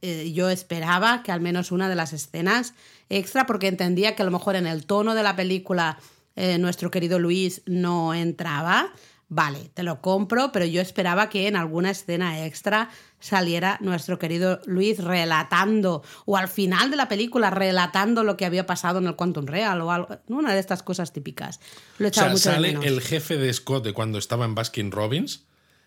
Eh, yo esperaba que al menos una de las escenas extra, porque entendía que a lo mejor en el tono de la película eh, nuestro querido Luis no entraba. Vale, te lo compro, pero yo esperaba que en alguna escena extra saliera nuestro querido Luis relatando, o al final de la película relatando lo que había pasado en el Quantum Real, o algo, una de estas cosas típicas. Lo o sea, sale el jefe de Scott de cuando estaba en Baskin Robbins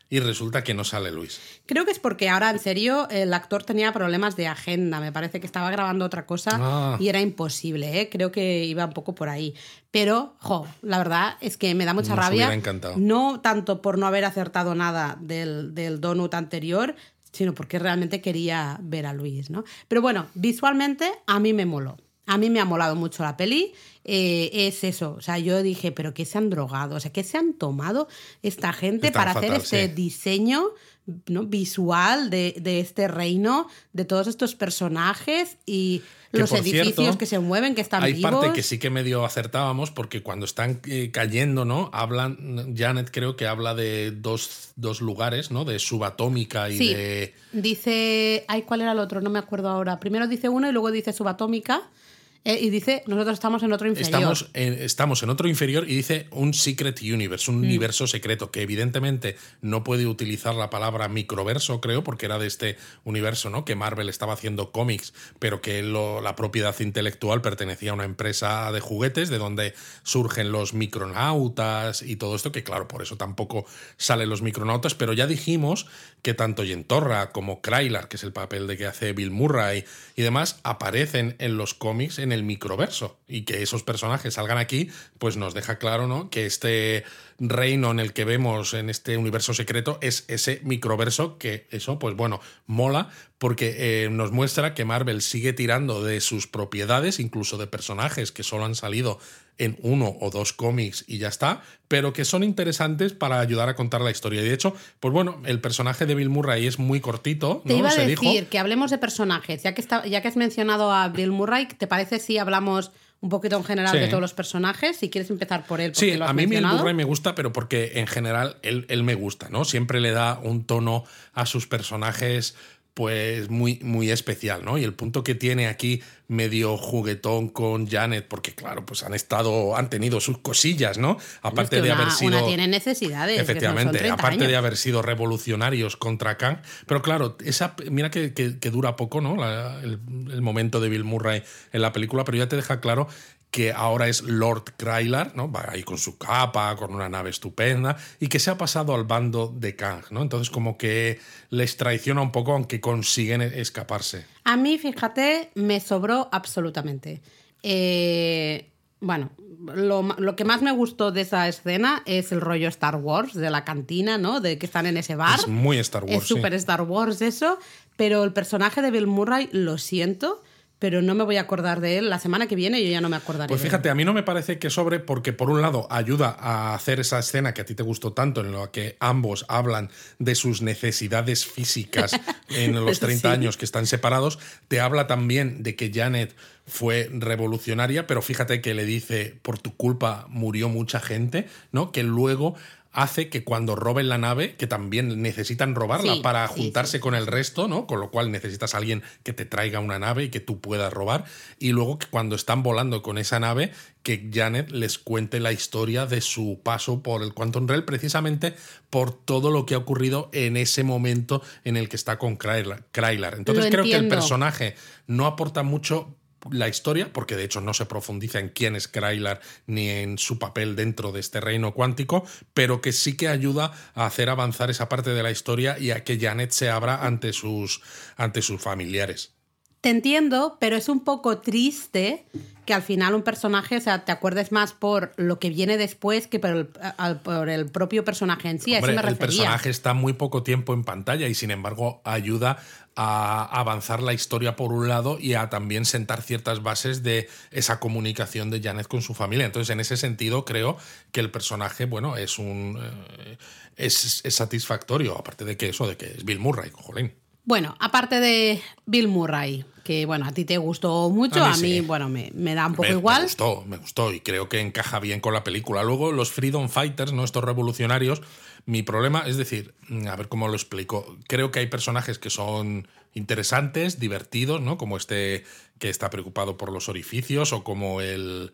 y resulta que no sale Luis. Creo que es porque ahora, en serio, el actor tenía problemas de agenda. Me parece que estaba grabando otra cosa ah. y era imposible. ¿eh? Creo que iba un poco por ahí. Pero, jo, la verdad es que me da mucha Nos rabia. Encantado. No tanto por no haber acertado nada del, del donut anterior, sino porque realmente quería ver a Luis, ¿no? Pero bueno, visualmente a mí me moló. A mí me ha molado mucho la peli. Eh, es eso. O sea, yo dije, ¿pero qué se han drogado? O sea, ¿qué se han tomado esta gente para hacer este diseño ¿no? visual de, de, este reino, de todos estos personajes y los edificios que se mueven, que están hay vivos. Parte que sí que medio acertábamos porque cuando están eh, cayendo, ¿no? Hablan, Janet creo que habla de dos, dos lugares, ¿no? De subatómica y sí. de... Dice, ay, ¿cuál era el otro? No me acuerdo ahora. Primero dice uno y luego dice subatómica. Eh, y dice, nosotros estamos en otro inferior. Estamos en, estamos en otro inferior y dice un secret universe, un mm. universo secreto, que evidentemente no puede utilizar la palabra microverso, creo, porque era de este universo, ¿no? Que Marvel estaba haciendo cómics, pero que la propiedad intelectual pertenecía a una empresa de juguetes, de donde surgen los micronautas y todo esto, que claro, por eso tampoco salen los micronautas, pero ya dijimos que tanto Yentorra como Krylar, que es el papel de que hace Bill Murray y demás, aparecen en los cómics en el microverso. Y que esos personajes salgan aquí, pues nos deja claro, ¿no? Que este reino en el que vemos en este universo secreto es ese microverso que eso, pues bueno, mola porque eh, nos muestra que Marvel sigue tirando de sus propiedades, incluso de personajes que solo han salido en uno o dos cómics y ya está, pero que son interesantes para ayudar a contar la historia. Y de hecho, pues bueno, el personaje de Bill Murray es muy cortito. Te iba a decir que hablemos de personajes, ya que, está, ya que has mencionado a Bill Murray, ¿te parece si hablamos un poquito en general de todos los personajes. Si quieres empezar por él. Sí, a mí Bill Murray me gusta, pero porque en general él, él, me gusta, ¿no? Siempre le da un tono a sus personajes pues muy, muy especial, ¿no? Y el punto que tiene aquí medio juguetón con Janet, porque claro, pues han estado, han tenido sus cosillas, ¿no? Aparte es que de haber sido. Una tiene necesidades. Efectivamente, aparte de haber sido revolucionarios contra Kang. Pero claro, esa, mira que, que, dura poco, ¿no? el, el, momento de Bill Murray en la película, pero ya te deja claro que ahora es Lord Krylar, ¿no? Va ahí con su capa, con una nave estupenda, y que se ha pasado al bando de Kang, ¿no? Entonces como que les traiciona un poco, aunque consiguen escaparse. A mí, fíjate, me sobró absolutamente. Eh, bueno, lo, que más me gustó de esa escena es el rollo Star Wars, de la cantina, ¿no? De que están en ese bar. Es muy Star Wars. Es súper Star Wars eso, pero el personaje de Bill Murray, lo siento, pero no me voy a acordar de él. La semana que viene yo ya no me acordaré. Pues fíjate, a mí no me parece que sobre porque por un lado ayuda a hacer esa escena que a ti te gustó tanto en la que ambos hablan de sus necesidades físicas [LAUGHS] en los 30 años que están separados, te habla también de que Janet fue revolucionaria, pero fíjate que le dice, por tu culpa murió mucha gente, ¿no? Que luego hace que cuando roben la nave, que también necesitan robarla para juntarse con el resto, ¿no? Con lo cual necesitas a alguien que te traiga una nave y que tú puedas robar. Y luego que cuando están volando con esa nave, que Janet les cuente la historia de su paso por el Quantum Realm, precisamente por todo lo que ha ocurrido en ese momento en el que está con Krylar. Entonces creo que el personaje no aporta mucho la historia, porque de hecho no se profundiza en quién es Krylar ni en su papel dentro de este reino cuántico, pero que sí que ayuda a hacer avanzar esa parte de la historia y a que Janet se abra ante sus, ante sus familiares. Te entiendo, pero es un poco triste que al final un personaje, o sea, te acuerdes más por lo que viene después que por el, por el propio personaje en sí. Hombre, el personaje está muy poco tiempo en pantalla y sin embargo ayuda a avanzar la historia por un lado y a también sentar ciertas bases de esa comunicación de Janet con su familia. Entonces, en ese sentido, creo que el personaje, bueno, es un eh, es, es, satisfactorio, aparte de que eso, de que es Bill Murray, jolín. Bueno, aparte de Bill Murray, que bueno, a ti te gustó mucho, a mí, bueno, me, da un poco igual. Me gustó, me gustó y creo que encaja bien con la película. Luego, los Freedom Fighters, ¿no? Estos revolucionarios, mi problema es decir, a ver cómo lo explico. Creo que hay personajes que son interesantes, divertidos, ¿no? Como este que está preocupado por los orificios o como el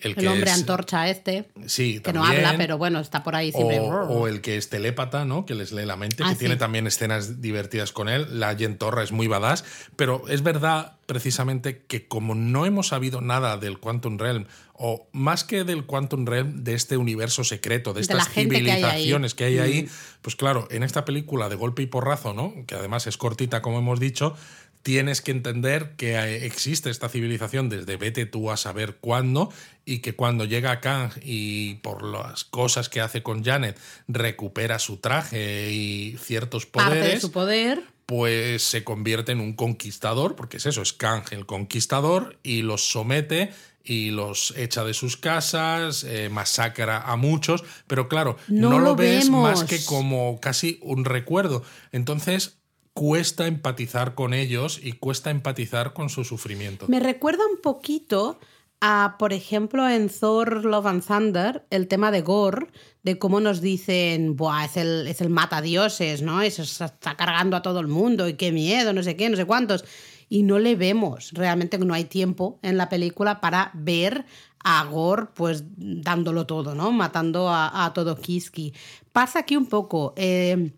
el, hombre antorcha este. Sí, que no habla, pero bueno, está por ahí siempre. O, el que es telépata, ¿no? Que les lee la mente, que ah, tiene también escenas divertidas con él. La Torra es muy badass. Pero es verdad, precisamente, que como no hemos sabido nada del Quantum Realm, o más que del Quantum Realm, de este universo secreto, de estas civilizaciones que hay ahí, mm. pues claro, en esta película de golpe y porrazo, ¿no? Que además es cortita, como hemos dicho tienes que entender que eh, existe esta civilización desde vete tú a saber cuándo y que cuando llega Kang y por las cosas que hace con Janet recupera su traje y ciertos poderes, su poder, pues se convierte en un conquistador, porque es eso, es Kang el conquistador y los somete y los echa de sus casas, eh, masacra a muchos, pero claro, no, lo, ves más que como casi un recuerdo. Entonces, cuesta empatizar con ellos y cuesta empatizar con su sufrimiento. Me recuerda un poquito a, por ejemplo, en Thor Love and Thunder, el tema de Gore, de cómo nos dicen, Buah, es el, es el mata dioses, ¿no? Eso está cargando a todo el mundo y qué miedo, no sé qué, no sé cuántos. Y no le vemos, realmente no hay tiempo en la película para ver a Gore pues dándolo todo, ¿no? Matando a, todo Kiski. Pasa aquí un poco. Eh,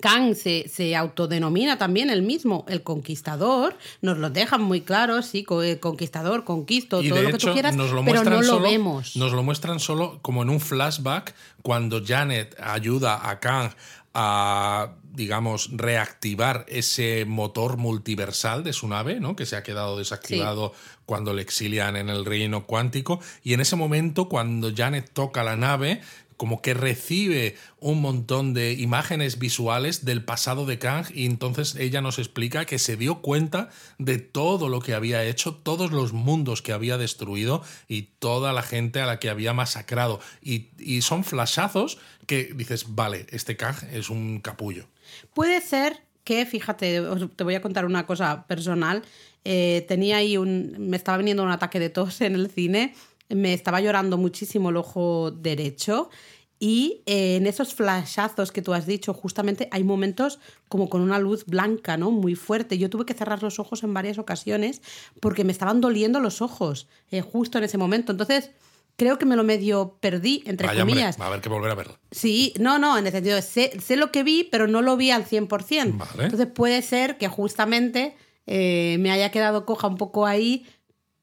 Kang se, se, autodenomina también el mismo, el conquistador, nos lo dejan muy claro, sí, eh, conquistador, conquisto, todo lo que tú quieras, pero no lo vemos. Nos lo muestran solo como en un flashback cuando Janet ayuda a Kang a, digamos, reactivar ese motor multiversal de su nave, ¿no? Que se ha quedado desactivado cuando le exilian en el reino cuántico. Y en ese momento, cuando Janet toca la nave, como que recibe un montón de imágenes visuales del pasado de Kang y entonces ella nos explica que se dio cuenta de todo lo que había hecho, todos los mundos que había destruido y toda la gente a la que había masacrado. Y, son flashazos que dices, vale, este Kang es un capullo. Puede ser que, fíjate, te voy a contar una cosa personal. Eh, tenía ahí un. Me estaba viniendo un ataque de tos en el cine me estaba llorando muchísimo el ojo derecho Y eh, en esos flashazos que tú has dicho, justamente hay momentos como con una luz blanca, ¿no? Muy fuerte. Yo tuve que cerrar los ojos en varias ocasiones porque me estaban doliendo los ojos eh, justo en ese momento. Entonces, creo que me lo medio perdí, entre Vaya, hombre, comillas. va a haber que volver a verlo. Sí, no, no, en el sentido de sé, sé lo que vi, pero no lo vi al 100%. Vale. Entonces puede ser que justamente eh, me haya quedado coja un poco ahí,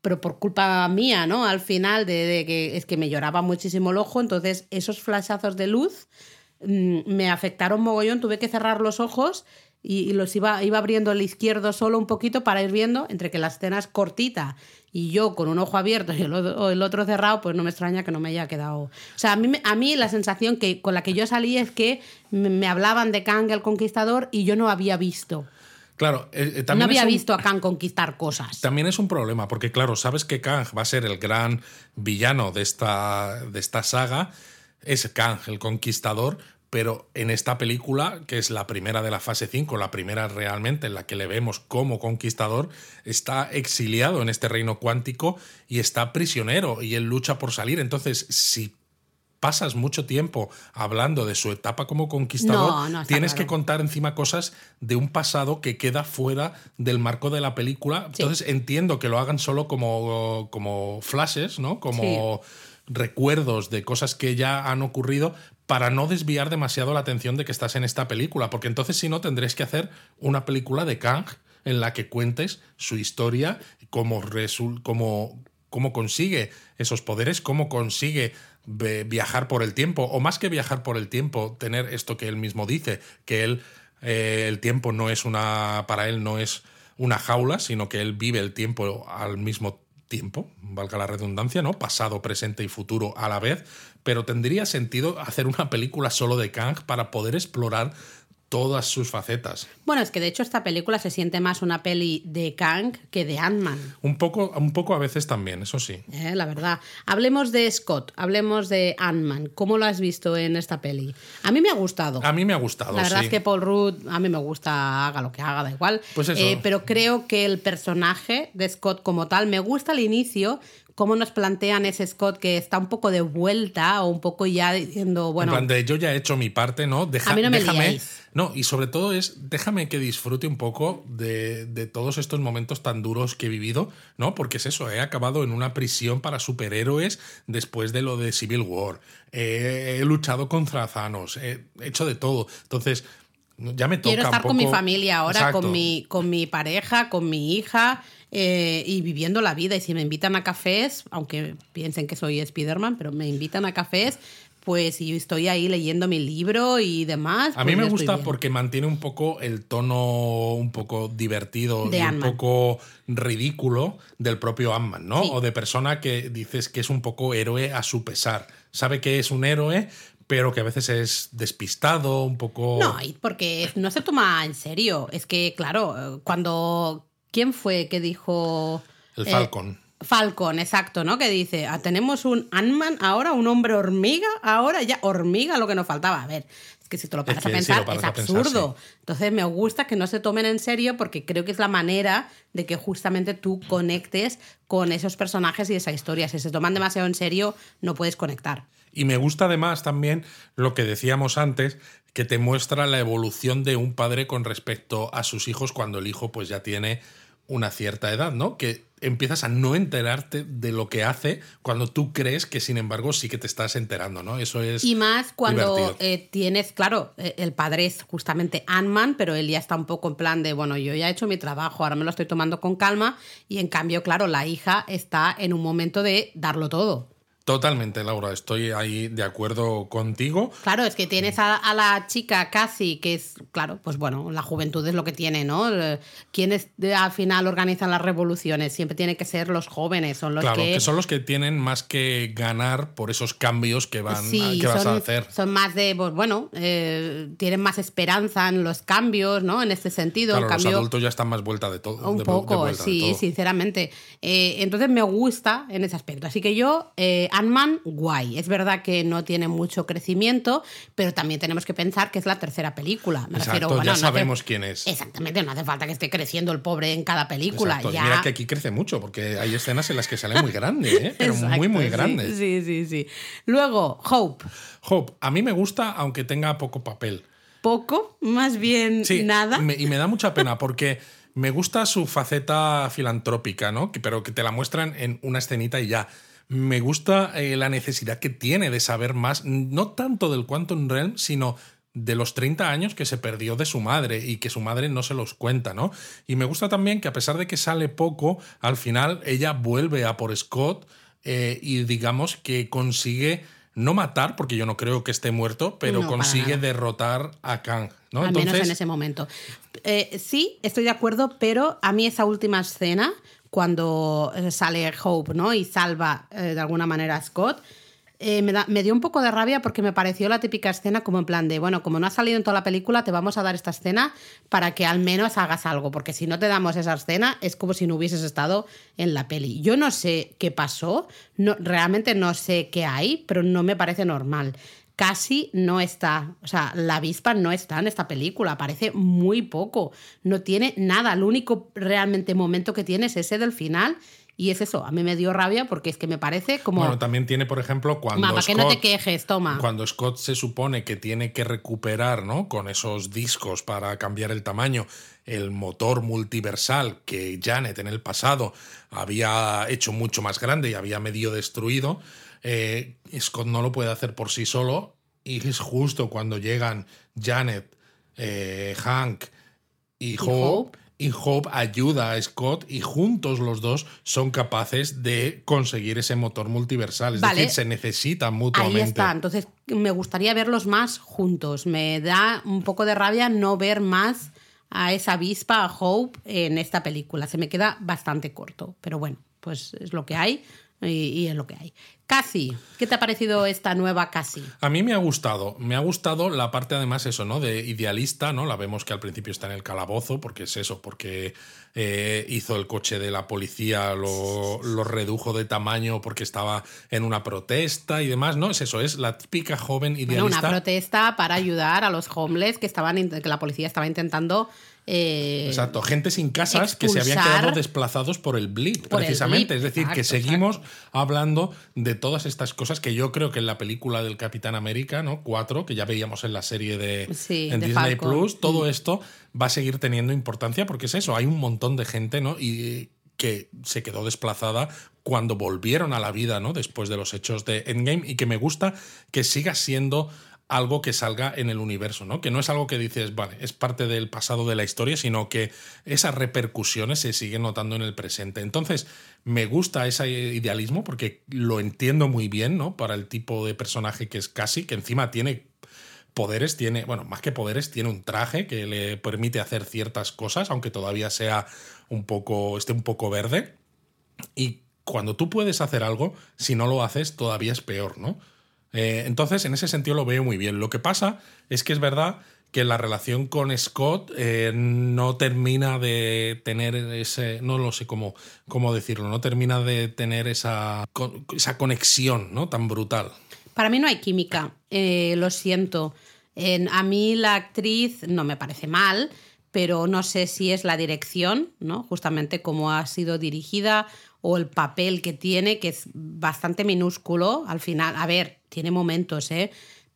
pero por culpa mía, ¿no? Al final, de, que es que me lloraba muchísimo el ojo, entonces esos flashazos de luz mm, me afectaron mogollón, tuve que cerrar los ojos y, los iba, iba abriendo el izquierdo solo un poquito para ir viendo, entre que la escena es cortita y yo con un ojo abierto y el otro, cerrado, pues no me extraña que no me haya quedado. O sea, a mí, a mí la sensación que, con la que yo salí es que me, me hablaban de Kang el Conquistador y yo no había visto. Claro, eh, eh, No había un- visto a Kang conquistar cosas. También es un problema, porque claro, sabes que Kang va a ser el gran villano de esta, de esta saga. Es Kang, el conquistador, pero en esta película, que es la primera de la fase 5, la primera realmente en la que le vemos como conquistador, está exiliado en este reino cuántico y está prisionero y él lucha por salir. Entonces, si pasas mucho tiempo hablando de su etapa como conquistador, No, no, está tienes claro. que contar encima cosas de un pasado que queda fuera del marco de la película. Sí. Entonces entiendo que lo hagan solo como, como flashes, ¿no? Como recuerdos de cosas que ya han ocurrido para no desviar demasiado la atención de que estás en esta película, porque entonces si no tendréis que hacer una película de Kang en la que cuentes su historia, cómo, cómo, cómo consigue esos poderes, cómo consigue viajar por el tiempo, o más que viajar por el tiempo, tener esto que él mismo dice, que él eh, el tiempo no es una, para él no es una jaula, sino que él vive el tiempo al mismo tiempo, valga la redundancia, ¿no? Pasado, presente y futuro a la vez, pero tendría sentido hacer una película solo de Kang para poder explorar todas sus facetas. Bueno, es que de hecho esta película se siente más una peli de Kang que de Ant-Man. Un poco, un poco a veces también, eso sí. Eh, la verdad. Hablemos de Scott, hablemos de Ant-Man. ¿Cómo lo has visto en esta peli? A mí me ha gustado. A mí me ha gustado. La verdad sí. es que Paul Rudd, a mí me gusta, haga lo que haga, da igual. Pues eso. Eh, pero creo que el personaje de Scott como tal, me gusta al inicio, cómo nos plantean ese Scott que está un poco de vuelta o un poco ya diciendo, bueno, en plan de yo ya he hecho mi parte, ¿no? Deja- A mí no me déjame. liáis. No, y sobre todo es déjame que disfrute un poco de, de todos estos momentos tan duros que he vivido, ¿no? Porque es eso, he acabado en una prisión para superhéroes después de lo de Civil War. Eh, he luchado contra Thanos, he hecho de todo. Entonces, ya me toca quiero un estar con mi familia ahora, Exacto. con mi, con mi pareja, con mi hija eh, y viviendo la vida. Y si me invitan a cafés, aunque piensen que soy Spiderman, pero me invitan a cafés, pues yo estoy ahí leyendo mi libro y demás. A mí pues me gusta porque mantiene un poco el tono un poco divertido De y un poco ridículo del propio Ant-Man, ¿no? Sí. O de persona que dices que es un poco héroe a su pesar. Sabe que es un héroe, pero que a veces es despistado, un poco... No, porque no se toma en serio. Es que, claro, cuando. ¿Quién fue que dijo. El eh, Falcon. Falcon, exacto, ¿no? Que dice, "Ah, tenemos un Ant-Man ahora, un hombre hormiga, ahora ya hormiga lo que nos faltaba. A ver, es que si te lo paras que a pensar, es pensar, absurdo. Entonces me gusta que no se tomen en serio porque creo que es la manera de que justamente tú conectes con esos personajes y esa historia. Si se toman demasiado en serio, no puedes conectar. Y me gusta además también lo que decíamos antes, que te muestra la evolución de un padre con respecto a sus hijos cuando el hijo pues ya tiene una cierta edad, ¿no? Que empiezas a no enterarte de lo que hace cuando tú crees que sin embargo sí que te estás enterando, ¿no? Eso es Y más cuando eh, tienes, claro, eh, el padre es justamente Ant-Man, pero él ya está un poco en plan de, bueno, yo ya he hecho mi trabajo, ahora me lo estoy tomando con calma. Y en cambio, claro, la hija está en un momento de darlo todo. Totalmente, Laura, estoy ahí de acuerdo contigo. Claro, es que tienes a, a la chica casi, que es, claro, pues bueno, la juventud es lo que tiene, ¿no? Eh, ¿Quiénes de- al final organizan las revoluciones? Siempre tiene que ser los jóvenes, son los claro, que... que... son los que tienen más que ganar por esos cambios que, van, Sí, que vas son, a hacer. son más de, pues bueno, eh, tienen más esperanza en los cambios, ¿no? En este sentido, Claro, en los cambio, adultos ya están más vuelta de todo. un de- poco, de sí, todo. sinceramente. Eh, entonces me gusta en ese aspecto. Así que yo, eh, Ant-Man, guay. Es verdad que no tiene mucho crecimiento, pero también tenemos que pensar que es la tercera película. Me Exacto, refiero, ya hace- sabemos quién es. Exactamente, no hace falta que esté creciendo el pobre en cada película. Exacto, ya... Mira que aquí crece mucho, porque hay escenas en las que sale muy grande, ¿eh? [LAUGHS] pero muy, Exacto, muy sí, grande. Sí, sí, sí. Luego, Hope. Hope, a mí me gusta, aunque tenga poco papel. Poco, más bien Sí, nada. me- y me da mucha pena porque me gusta su faceta filantrópica, ¿no? Pero que te la muestran en una escenita y ya. Me gusta eh, la necesidad que tiene de saber más, no tanto del Quantum Realm, sino de los 30 años que se perdió de su madre y que su madre no se los cuenta, ¿no? Y me gusta también que a pesar de que sale poco, al final ella vuelve a por Scott eh, y digamos que consigue no matar, porque yo no creo que esté muerto, pero No, consigue derrotar a Kang, ¿no? Al menos en ese momento. Eh, sí, estoy de acuerdo, pero a mí esa última escena, cuando eh, sale Hope ¿no? y salva eh, de alguna manera a Scott, eh, me, da- me dio un poco de rabia porque me pareció la típica escena como en plan de, bueno, como no ha salido en toda la película, te vamos a dar esta escena para que al menos hagas algo, porque si no te damos esa escena es como si no hubieses estado en la peli. Yo no sé qué pasó, no, realmente no sé qué hay, pero no me parece normal casi no está. O sea, la avispa no está en esta película, aparece muy poco. No tiene nada. El único realmente momento que tiene es ese del final. Y es eso, a mí me dio rabia porque es que me parece como... Bueno, también tiene, por ejemplo, cuando Mamá, que Scott, no te quejes, toma. cuando Scott se supone que tiene que recuperar, ¿no? Con esos discos para cambiar el tamaño, el motor multiversal que Janet en el pasado había hecho mucho más grande y había medio destruido, eh, Scott no lo puede hacer por sí solo y es justo cuando llegan Janet, eh, Hank y Hope, Hope. y Hope ayuda a Scott y juntos los dos son capaces de conseguir ese motor multiversal. Es Vale. decir, se necesitan Ahí mutuamente. está, entonces me gustaría verlos más juntos. Me da un poco de rabia no ver más a esa avispa, a Hope, en esta película. Se me queda bastante corto, pero bueno, pues es lo que hay y, y es lo que hay. Cassie, ¿qué te ha parecido esta nueva Cassie? A mí me ha gustado, me ha gustado la parte además eso, ¿no? De idealista, ¿no? La vemos que al principio está en el calabozo, porque es eso, porque eh, hizo el coche de la policía, lo, lo redujo de tamaño porque estaba en una protesta y demás, ¿no? Es eso, es la típica joven Bueno, idealista. una protesta para ayudar a los homeless que estaban que la policía estaba intentando eh, Exacto, gente sin casas que se habían quedado desplazados por el blip, por el precisamente. blip, es decir, que exacto, seguimos hablando de todas estas cosas que yo creo que en la película del Capitán América, ¿no? Cuatro, que ya veíamos en la serie de, Sí, en de Disney Falcon. Plus, todo Mm. esto va a seguir teniendo importancia porque es eso, hay un montón de gente, ¿no? Y que se quedó desplazada cuando volvieron a la vida, ¿no? Después de los hechos de Endgame y que me gusta que siga siendo algo que salga en el universo, ¿no? Que no es algo que dices, vale, es parte del pasado de la historia, sino que esas repercusiones se siguen notando en el presente. Entonces, me gusta ese idealismo porque lo entiendo muy bien, ¿no? Para el tipo de personaje que es casi, que encima tiene poderes, tiene, bueno, más que poderes, tiene un traje que le permite hacer ciertas cosas, aunque todavía sea un poco, esté un poco verde. Y cuando tú puedes hacer algo, si no lo haces, todavía es peor, ¿no? Eh, entonces, en ese sentido lo veo muy bien. Lo que pasa es que es verdad que la relación con Scott eh, no termina de tener ese, no lo sé cómo, cómo decirlo, no termina de tener esa, esa conexión ¿no? tan brutal. Para mí no hay química, eh, lo siento. En- a mí la actriz no me parece mal, pero no sé si es la dirección, ¿no? Justamente cómo ha sido dirigida o el papel que tiene, que es bastante minúsculo al final. A ver, tiene momentos, ¿eh?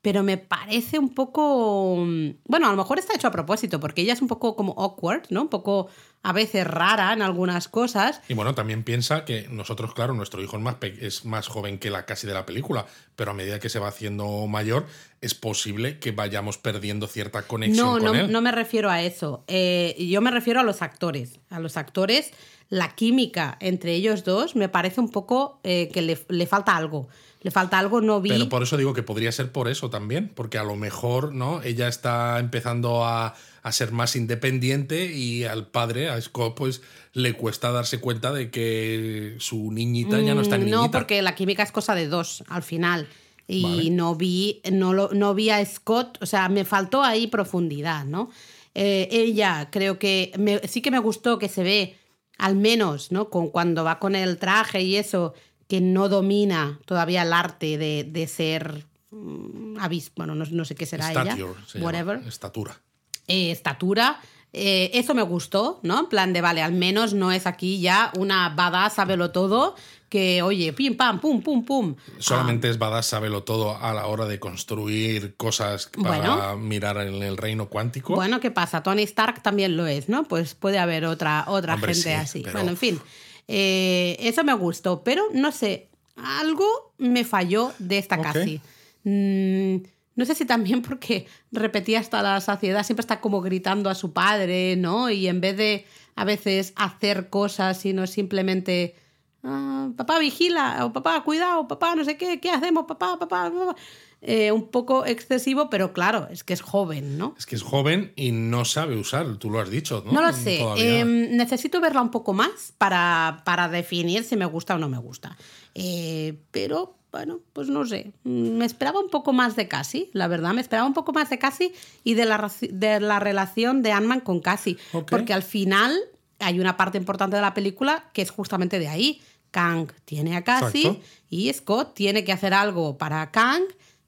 Pero me parece un poco. mm, Bueno, a lo mejor está hecho a propósito, porque ella es un poco como awkward, ¿no? Un poco a veces rara en algunas cosas. Y bueno, también piensa que nosotros, claro, nuestro hijo es más, es más joven que la casi de la película, pero a medida que se va haciendo mayor, es posible que vayamos perdiendo cierta conexión No, con no, él. no me refiero a eso. Eh, yo me refiero a los actores. A los actores, la química entre ellos dos me parece un poco eh, que le, le falta algo. Le falta algo, no vi. Pero por eso digo que podría ser por eso también, porque a lo mejor, ¿no? Ella está empezando a, a ser más independiente y al padre, a Scott, pues le cuesta darse cuenta de que su niñita ya no está Mm, niñita. No, porque la química es cosa de dos al final. Y Vale. no vi, no, lo- no vi a Scott, o sea, me faltó ahí profundidad, ¿no? Eh, ella creo que me- sí que me gustó que se ve, al menos, ¿no? Con, cuando va con el traje y eso, que no domina todavía el arte de, de ser mm, avis- bueno, no, no sé qué será Stature, ella, se whatever, Estatura. eh, estatura. eh, eso me gustó, ¿no? En plan de, vale, al menos no es aquí ya una badass, sábelo todo, que, oye, pim, pam, pum, pum, pum. Solamente es badass, sábelo todo a la hora de construir cosas para Bueno. mirar en el reino cuántico. Bueno, ¿qué pasa? Tony Stark también lo es, ¿no? Pues puede haber otra, otra Hombre, gente sí, así. pero- Bueno, en fin. Eh, eso me gustó, pero no sé, algo me falló de esta casi. Mm, no sé si también porque repetía hasta la saciedad, siempre está como gritando a su padre, ¿no? Y en vez de a veces hacer cosas, sino simplemente, "Ah, papá vigila, o papá cuidado, papá no sé qué, ¿qué hacemos, papá, papá? papá?". Eh, un poco excesivo, pero claro, es que es joven, ¿no? Es que es joven y no sabe usar, tú lo has dicho, ¿no? No lo sé. Em, necesito verla un poco más para, para definir si me gusta o no me gusta. Eh, pero, bueno, pues no sé. Mm, Me esperaba un poco más de Cassie, la verdad. Me esperaba un poco más de Cassie y de la, de la relación de Ant-Man con Cassie. Porque al final hay una parte importante de la película que es justamente de ahí. Kang tiene a Cassie Exacto. y Scott tiene que hacer algo para Kang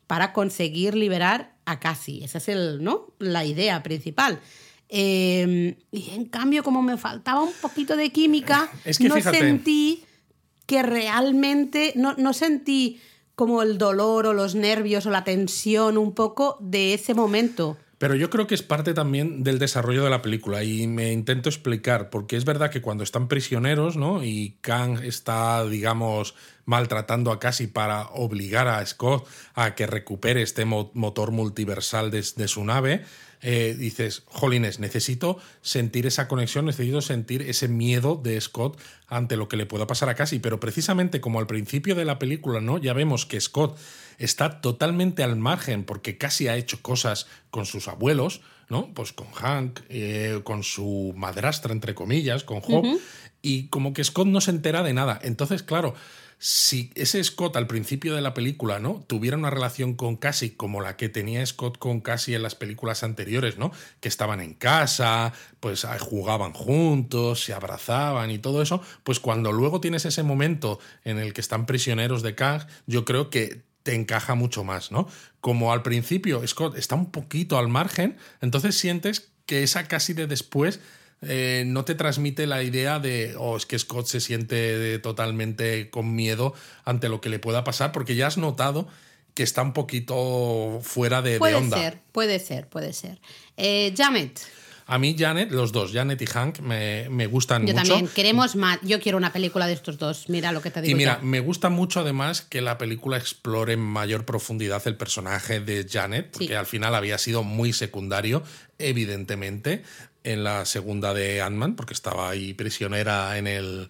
para conseguir liberar a Cassie. Esa es el, ¿no? la idea principal. Eh, y en cambio, como me faltaba un poquito de química, Es que no fíjate. sentí que realmente, no, no sentí como el dolor o los nervios o la tensión un poco de ese momento. Pero yo creo que es parte también del desarrollo de la película y me intento explicar, porque es verdad que cuando están prisioneros, ¿no? Y Kang está, digamos, maltratando a Cassie para obligar a Scott a que recupere este mo- motor multiversal de, de su nave, eh, dices, jolines, necesito sentir esa conexión, necesito sentir ese miedo de Scott ante lo que le pueda pasar a Cassie. Pero precisamente como al principio de la película, ¿no? Ya vemos que Scott está totalmente al margen porque casi ha hecho cosas con sus abuelos, ¿no? Pues con Hank, eh, con su madrastra, entre comillas, con Hope, y como que Scott no se entera de nada. Entonces, claro, si ese Scott al principio de la película, ¿no? Tuviera una relación con Cassie como la que tenía Scott con Cassie en las películas anteriores, ¿no? Que estaban en casa, pues ah, jugaban juntos, se abrazaban y todo eso, pues cuando luego tienes ese momento en el que están prisioneros de Kang, yo creo que te encaja mucho más, ¿no? Como al principio Scott está un poquito al margen, entonces sientes que esa casi de después eh, no te transmite la idea de, oh, es que Scott se siente de- totalmente con miedo ante lo que le pueda pasar, porque ya has notado que está un poquito fuera de, de Puede onda. ser, puede ser, puede ser. Eh, Janet, A mí Janet, los dos, Janet y Hank, me, me gustan yo mucho. también. Queremos más. Yo quiero una película de estos dos. Mira lo que te digo. Y mira, ya. me gusta mucho además que la película explore en mayor profundidad el personaje de Janet, porque Sí. al final había sido muy secundario, evidentemente, en la segunda de Ant-Man, porque estaba ahí prisionera en el,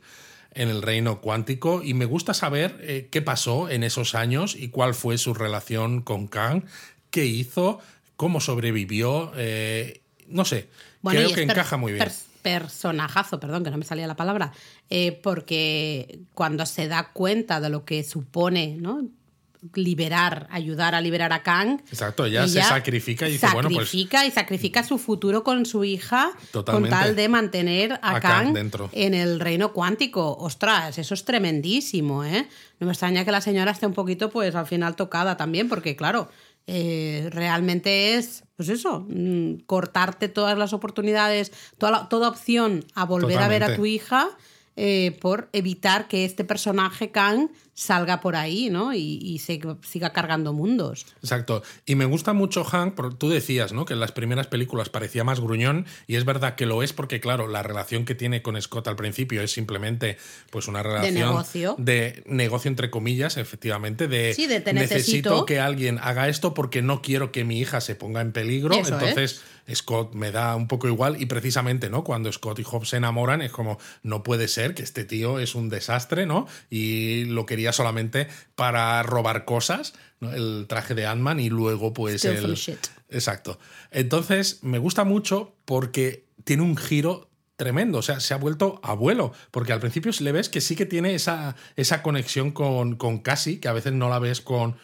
en el reino cuántico. Y me gusta saber eh, qué pasó en esos años y cuál fue su relación con Kang, qué hizo, cómo sobrevivió. eh, no sé, Bueno, creo que encaja muy bien. pers- personajazo, perdón, que no me salía la palabra, eh, porque cuando se da cuenta de lo que supone, ¿no? Liberar, ayudar a liberar a Kang. Exacto, ella se sacrifica y dice, bueno, pues- Sacrifica y sacrifica su futuro con su hija Totalmente. con tal de mantener a, A Kang Kang, dentro. en el reino cuántico. Ostras, eso es tremendísimo, ¿eh? No me extraña que la señora esté un poquito, pues, al final tocada también, porque, claro, eh, realmente es, pues eso, mm, cortarte todas las oportunidades, toda, la- toda opción a volver a ver a tu hija eh, por evitar que este personaje Kang salga por ahí, ¿no? Y, y se- siga cargando mundos. Exacto. Y me gusta mucho Hank, porque tú decías, ¿no? Que en las primeras películas parecía más gruñón, y es verdad que lo es porque, claro, la relación que tiene con Scott al principio es simplemente pues una relación negocio. de negocio, entre comillas, efectivamente, de, Sí, de te necesito necesito. que alguien haga esto porque no quiero que mi hija se ponga en peligro. Eso es. Scott me da un poco igual, y precisamente, ¿no? Cuando Scott y Hobbs se enamoran, es como, no puede ser que este tío es un desastre, ¿no? Y lo quería solamente para robar cosas, ¿no? El traje de Ant-Man y luego, pues, el. shit. Exacto. Entonces, me gusta mucho porque tiene un giro tremendo, o sea, se ha vuelto abuelo, porque al principio le ves que sí que tiene esa, esa conexión con, con Cassie, que a veces no la ves con,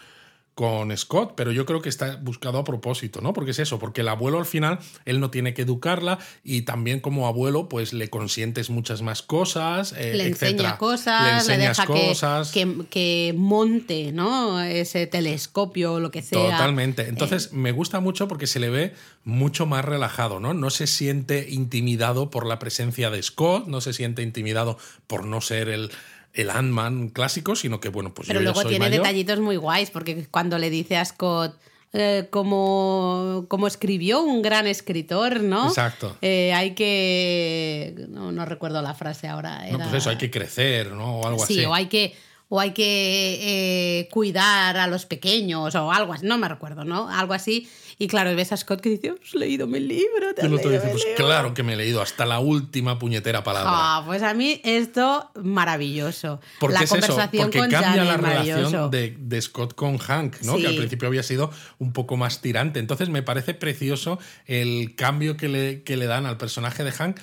con Scott, pero yo creo que está buscado a propósito, ¿no? Porque es eso, porque el abuelo al final, él no tiene que educarla y también como abuelo, pues le consientes muchas más cosas, eh, le enseña cosas, le, deja cosas. Que, que, monte, ¿no? Ese telescopio o lo que sea. Totalmente. Entonces, me gusta mucho porque se le ve mucho más relajado, ¿no? No se siente intimidado por la presencia de Scott, no se siente intimidado por no ser el el Ant-Man clásico, sino que, bueno, pues Pero luego tiene detallitos muy guays, porque cuando le dice a Scott. Eh, como, como, escribió un gran escritor, ¿no? Exacto. Eh, hay que. No, recuerdo la frase ahora. No, pues eso, hay que crecer, ¿no? O algo así. Sí, o hay que. O hay que eh, cuidar a los pequeños o algo así, no me recuerdo, ¿no? Algo así. Y claro, ves a Scott que dice, has leído mi libro. ¿Te pues claro que me he leído hasta la última puñetera palabra. Ah, pues a mí esto maravilloso. Porque la es conversación eso, porque cambia la relación de, Scott con Hank, ¿no? Que al principio había sido un poco más tirante. Entonces me parece precioso el cambio que le, que le dan al personaje de Hank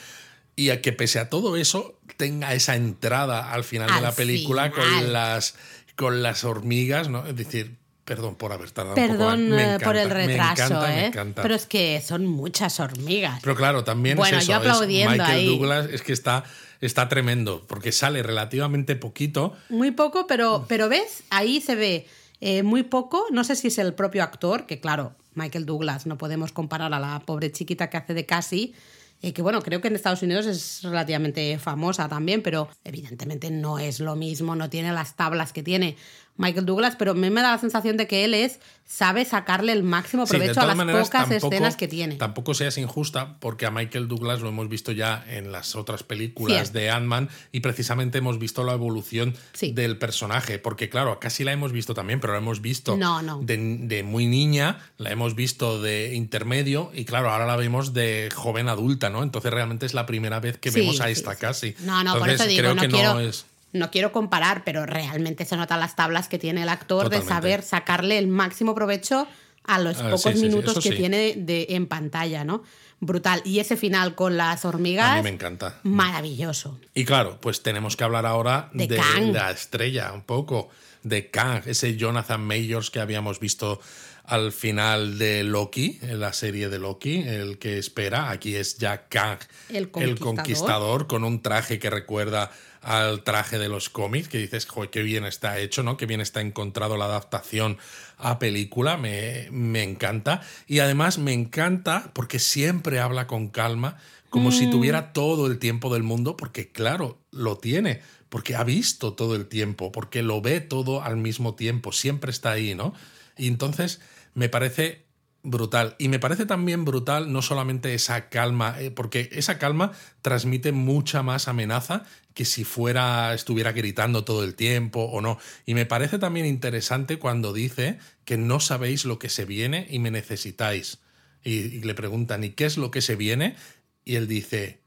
y a que pese a todo eso tenga esa entrada al final de la película con las con las hormigas, ¿no? Es decir, Perdón por haber tardado Perdón un poco. Eh, por el retraso, ¿eh? Pero es que son muchas hormigas. Pero claro, también bueno, es eso. Yo aplaudiendo Michael Douglas es que está, está tremendo, porque sale relativamente poquito. Muy poco, pero, pero ves, ahí se ve eh, muy poco. No sé si es el propio actor, que claro, Michael Douglas, no podemos comparar a la pobre chiquita que hace de Cassie. Eh, que bueno, creo que en Estados Unidos es relativamente famosa también, pero evidentemente no es lo mismo, no tiene las tablas que tiene Michael Douglas, pero a mí me da la sensación de que él es sabe sacarle el máximo provecho a las pocas escenas que tiene. Tampoco seas injusta, porque a Michael Douglas lo hemos visto ya en las otras películas de Ant-Man y precisamente hemos visto la evolución del personaje, porque claro, casi la hemos visto también, pero la hemos visto De, muy niña, la hemos visto de intermedio y claro, ahora la vemos de joven adulta, ¿no? Entonces realmente es la primera vez que vemos a esta casi. No, no, por eso digo, creo no que quiero... no es no quiero comparar, pero realmente se notan las tablas que tiene el actor de saber sacarle el máximo provecho a los ah, pocos minutos que tiene de, en pantalla, ¿no? Brutal. Y ese final con las hormigas. A mí me encanta. Maravilloso. Y claro, pues tenemos que hablar ahora de, la estrella, un poco, de Kang, ese Jonathan Majors que habíamos visto al final de Loki, en la serie de Loki, el que espera. Aquí es ya Kang, el conquistador con un traje que recuerda al traje de los cómics, que dices, joder, qué bien está hecho, ¿no? Qué bien está encontrado la adaptación a película, me, me encanta. Y además me encanta porque siempre habla con calma, como si mm. tuviera todo el tiempo del mundo, porque claro, lo tiene, porque ha visto todo el tiempo, porque lo ve todo al mismo tiempo, siempre está ahí, ¿no? Y entonces me parece brutal. Y me parece también brutal no solamente esa calma, eh, porque esa calma transmite mucha más amenaza que si fuera, estuviera gritando todo el tiempo o no. Y me parece también interesante cuando dice que no sabéis lo que se viene y me necesitáis. Y, le preguntan, ¿y qué es lo que se viene? Y él dice,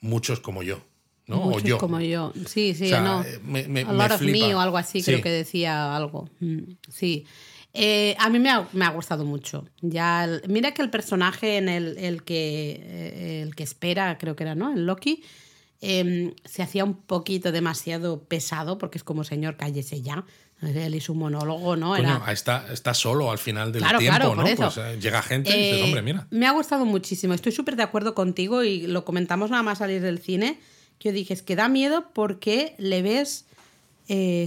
muchos como yo. ¿no? Muchos o yo. como yo. Sí, sí, no. Eh, me, me, A lot of me o algo así, creo que decía algo. Mm, sí. Eh, a mí me ha, me ha, gustado mucho. Ya mira que el personaje en el, el que, eh, el que espera, creo que era, ¿no? El Loki, em, se hacía un poquito demasiado pesado, porque es como, señor, cállese ya. Él y su monólogo, ¿no? está, está solo al final del tiempo, ¿no? Pues eh, llega gente y dices, hombre, mira. Me ha gustado muchísimo. Estoy súper de acuerdo contigo y lo comentamos nada más salir del cine. Que yo dije, es que da miedo porque le ves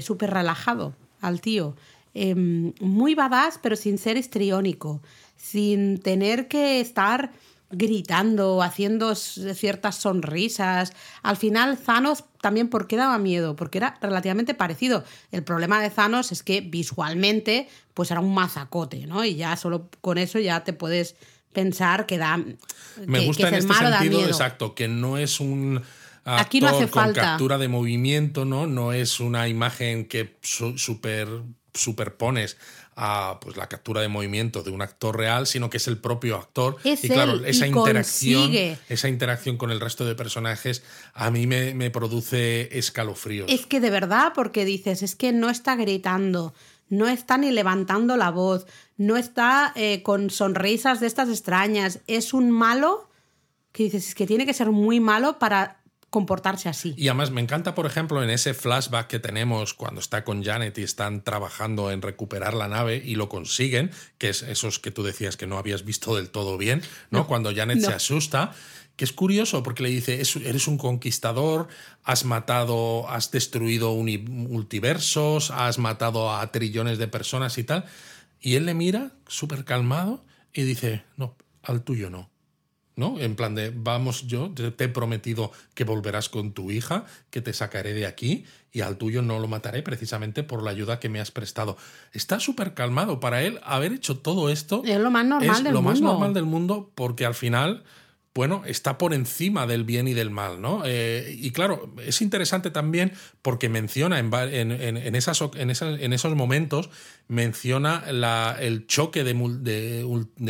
súper relajado al tío. Em, muy badass, pero sin ser histriónico, sin tener que estar gritando, haciendo ciertas sonrisas. Al final, Thanos también, ¿por qué daba miedo? Porque era relativamente parecido. El problema de Thanos es que visualmente, pues era un mazacote, ¿no? Y ya solo con eso ya te puedes pensar que da. Me gusta en este sentido, exacto, que no es un. Aquí no hace con captura de movimiento, ¿no? No es una imagen que súper superpones a pues, la captura de movimiento de un actor real, sino que es el propio actor. y claro, esa interacción, esa interacción con el resto de personajes a mí me, me, produce escalofríos. Es que de verdad, porque dices, es que no está gritando, no está ni levantando la voz, no está eh, con sonrisas de estas extrañas, es un malo que dices, es que tiene que ser muy malo para comportarse así. Y además me encanta, por ejemplo, en ese flashback que tenemos cuando está con Janet y están trabajando en recuperar la nave y lo consiguen, que es esos que tú decías que no habías visto del todo bien, ¿no? cuando Janet se asusta que es curioso porque le dice, eres un conquistador, has matado, has destruido multiversos, has matado a trillones de personas y tal. Y él le mira súper calmado y dice, no, al tuyo no. ¿No? En plan de, vamos, yo te he prometido que volverás con tu hija, que te sacaré de aquí y al tuyo no lo mataré precisamente por la ayuda que me has prestado. Está súper calmado. Para él, haber hecho todo esto es lo más normal lo más normal del mundo porque al final bueno, está por encima del bien y del mal, ¿no? Eh, y claro, es interesante también porque menciona en, esas, en, esos momentos, menciona el choque de,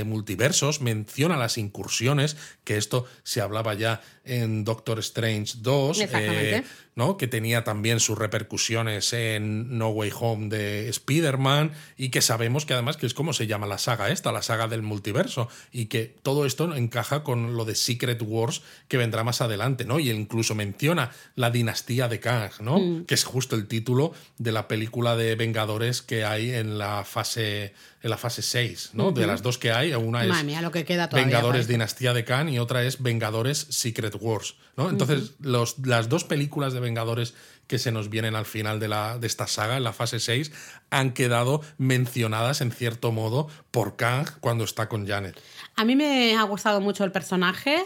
multiversos, menciona las incursiones, que esto se hablaba ya en Doctor Strange 2, eh, ¿no? que tenía también sus repercusiones en No Way Home de Spider-Man y que sabemos que además que es como se llama la saga esta, la saga del multiverso, y que todo esto encaja con lo de Secret Wars que vendrá más adelante, ¿no? Y él incluso menciona la dinastía de Kang, ¿no? Mm. Que es justo el título de la película de Vengadores que hay en la fase en la fase 6, ¿no? De las dos que hay, una es lo que queda Vengadores Dinastía de Khan y otra es Vengadores Secret Wars, ¿no? Entonces, los, las dos películas de Vengadores que se nos vienen al final de, la, de esta saga, en la fase 6, han quedado mencionadas en cierto modo por Kang cuando está con Janet. A mí me ha gustado mucho el personaje.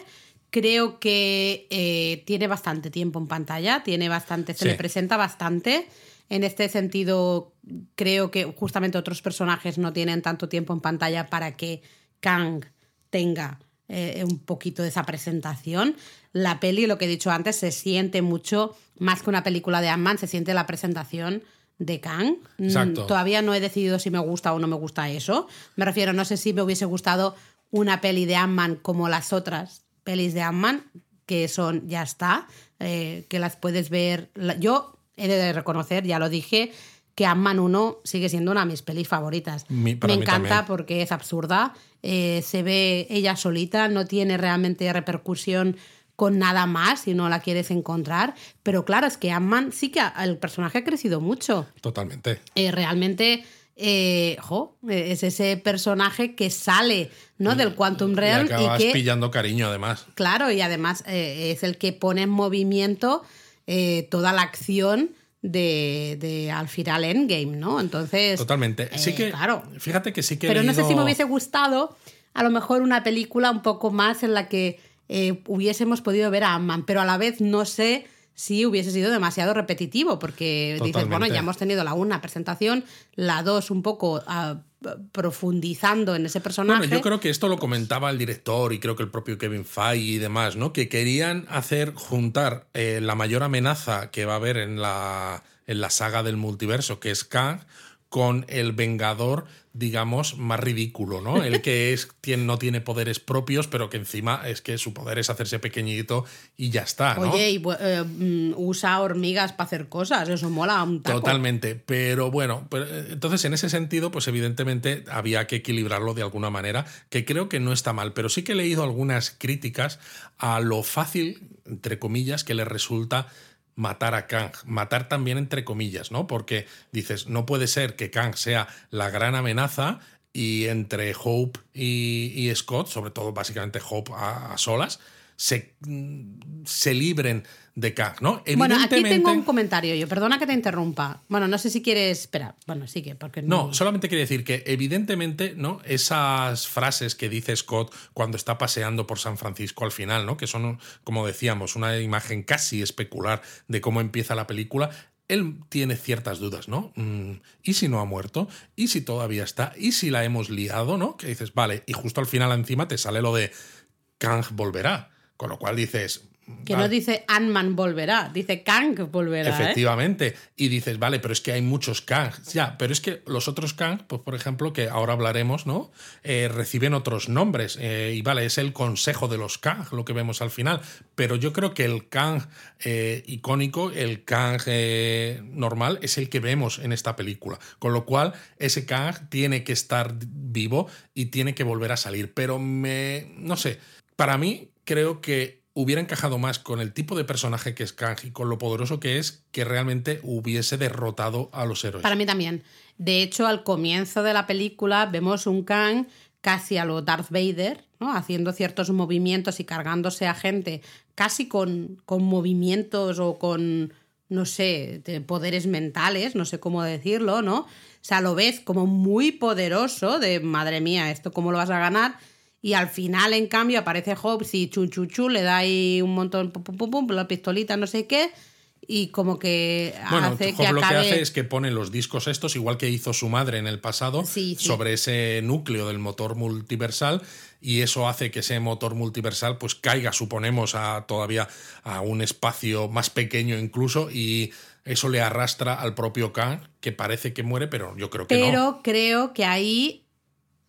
Creo que eh, tiene bastante tiempo en pantalla, tiene bastante, se le presenta bastante. En este sentido, creo que justamente otros personajes no tienen tanto tiempo en pantalla para que Kang tenga eh, un poquito de esa presentación. La peli, lo que he dicho antes, se siente mucho más que una película de Ant-Man, se siente la presentación de Kang. Mm, todavía no he decidido si me gusta o no me gusta eso. Me refiero, no sé si me hubiese gustado una peli de Ant-Man como las otras pelis de Ant-Man, que son, ya está, eh, que las puedes ver. Yo he de reconocer, ya lo dije, que Ant-Man 1 sigue siendo una de mis pelis favoritas. Me encanta porque es absurda, eh, se ve ella solita, no tiene realmente repercusión con nada más si no la quieres encontrar. Pero claro, es que Ant-Man sí que el personaje ha crecido mucho. Totalmente. Eh, realmente. Eh, es ese personaje que sale ¿no? del Quantum Realm. Y, acabas pillando cariño, además. Claro, y además es el que pone en movimiento eh, toda la acción de, de, al final Endgame, ¿no? Entonces. Totalmente. Sí eh, que. Claro. Fíjate que sí que. Pero no sé si me hubiese gustado a lo mejor una película un poco más en la que eh, hubiésemos podido ver a Ant-Man, pero a la vez no sé si hubiese sido demasiado repetitivo, porque dices, bueno, ya hemos tenido la una presentación, la dos un poco ah, profundizando en ese personaje. Bueno, yo creo que esto lo comentaba el director y creo que el propio Kevin Feige y demás, ¿no? Que querían hacer juntar eh, la mayor amenaza que va a haber en la, en la saga del multiverso, que es Kang, con el Vengador digamos, más ridículo, ¿no? El que es, tiene, no tiene poderes propios, pero que encima es que su poder es hacerse pequeñito y ya está, ¿no? Oye, y, eh, mm, usa hormigas para hacer cosas, eso mola un taco. Totalmente, pero bueno, eh, entonces en ese sentido, pues evidentemente había que equilibrarlo de alguna manera, que creo que no está mal, pero sí que he leído algunas críticas a lo fácil, entre comillas, que le resulta matar a Kang. Matar también entre comillas, ¿no? Porque dices, no puede ser que Kang sea la gran amenaza y entre Hope y, Scott, sobre todo básicamente Hope a solas, se, se libren de Kang, ¿no? Bueno, aquí tengo un comentario yo, perdona que te interrumpa. Bueno, no sé si quieres esperar. Bueno, sí que, porque no... no. solamente quiere decir que evidentemente, ¿no? Esas frases que dice Scott cuando está paseando por San Francisco al final, ¿no? Que son, como decíamos, una imagen casi especular de cómo empieza la película, él tiene ciertas dudas, ¿no? Mm, ¿Y si no ha muerto? ¿Y si todavía está? ¿Y si la hemos liado, ¿no? Que dices, vale, y justo al final encima te sale lo de Kang volverá. Con lo cual dices, que no dice Ant-Man volverá, dice Kang volverá. ¿eh? Efectivamente. Y dices, vale, pero es que hay muchos Kang. Ya, pero es que los otros Kang, pues por ejemplo, que ahora hablaremos, ¿no? Eh, reciben otros nombres. Eh, y vale, es el consejo de los Kang lo que vemos al final. Pero yo creo que el Kang icónico, el Kang normal, es el que vemos en esta película. Con lo cual, ese Kang tiene que estar vivo y tiene que volver a salir. Pero me. No sé. Para mí, creo que hubiera encajado más con el tipo de personaje que es Kang y con lo poderoso que es que realmente hubiese derrotado a los héroes. Para mí también. De hecho, al comienzo de la película vemos un Kang casi a lo Darth Vader, ¿no? haciendo ciertos movimientos y cargándose a gente casi con, con movimientos o con, no sé, de poderes mentales, no sé cómo decirlo, ¿no? O sea, lo ves como muy poderoso de, madre mía, ¿esto cómo lo vas a ganar? Y al final, en cambio, aparece Hobbes y chu, chu, chu, le da ahí un montón, pum, pum, no sé qué, y como que Bueno, hace Job que lo que hace es que pone los discos estos, igual que hizo su madre en el pasado, Sí, sí. sobre ese núcleo del motor multiversal, y eso hace que ese motor multiversal pues caiga, suponemos, a todavía a un espacio más pequeño incluso, y eso le arrastra al propio Kang, que parece que muere, pero yo creo que Pero no. creo que ahí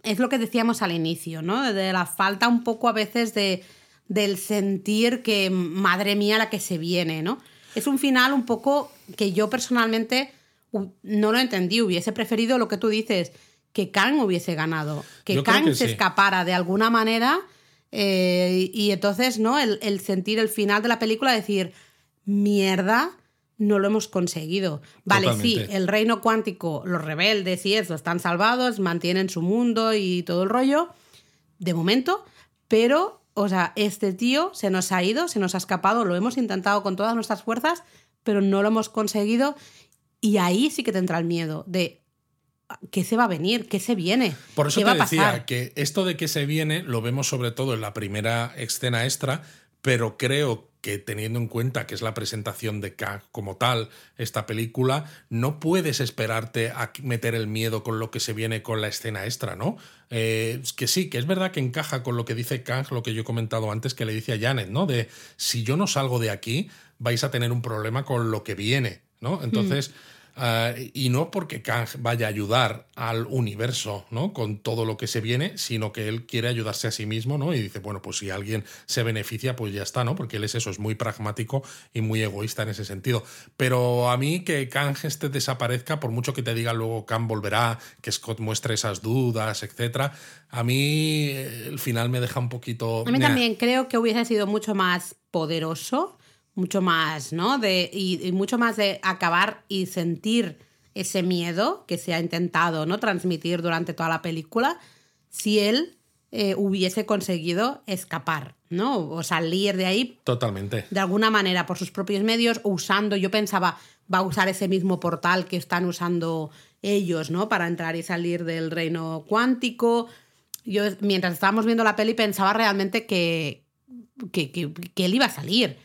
es lo que decíamos al inicio, ¿no? De la falta un poco a veces de, del sentir que, madre mía, la que se viene, ¿no? Es un final un poco que yo personalmente no lo entendí. Hubiese preferido lo que tú dices, que Kang hubiese ganado, que Yo Kang que se sí. escapara de alguna manera eh, y entonces, ¿no? El, el sentir el final de la película, decir, mierda, no lo hemos conseguido. Vale, sí, el reino cuántico, los rebeldes y eso están salvados, mantienen su mundo y todo el rollo, de momento, pero, o sea, este tío se nos ha ido, se nos ha escapado, lo hemos intentado con todas nuestras fuerzas, pero no lo hemos conseguido y ahí sí que te entra el miedo de qué se va a venir, qué se viene, Por eso qué te va a decía pasar. que esto de que se viene lo vemos sobre todo en la primera escena extra, pero creo que teniendo en cuenta que es la presentación de Kang como tal, esta película, no puedes esperarte a meter el miedo con lo que se viene con la escena extra, ¿no? Eh, que sí, que es verdad que encaja con lo que dice Kang, lo que yo he comentado antes, que le dice a Janet, ¿no? De si yo no salgo de aquí, vais a tener un problema con lo que viene, ¿no? Entonces... Y no porque Kang vaya a ayudar al universo, ¿no? Con todo lo que se viene, sino que él quiere ayudarse a sí mismo, ¿no? Y dice, bueno, pues si alguien se beneficia, pues ya está, ¿no? Porque él es eso, es muy pragmático y muy egoísta en ese sentido. Pero a mí que Kang este desaparezca, por mucho que te diga luego Kang volverá, que Scott muestre esas dudas, etcétera, a mí eh, el final me deja un poquito. A mí Nah. también creo que hubiese sido mucho más poderoso, mucho más, ¿no? De, y, y mucho más de acabar y sentir ese miedo que se ha intentado ¿no? transmitir durante toda la película si él eh, hubiese conseguido escapar, ¿no? O salir de ahí Totalmente. de alguna manera por sus propios medios, usando, yo pensaba, va a usar ese mismo portal que están usando ellos, ¿no? Para entrar y salir del reino cuántico. Yo, mientras estábamos viendo la peli, pensaba realmente que, que, que- que él iba a salir.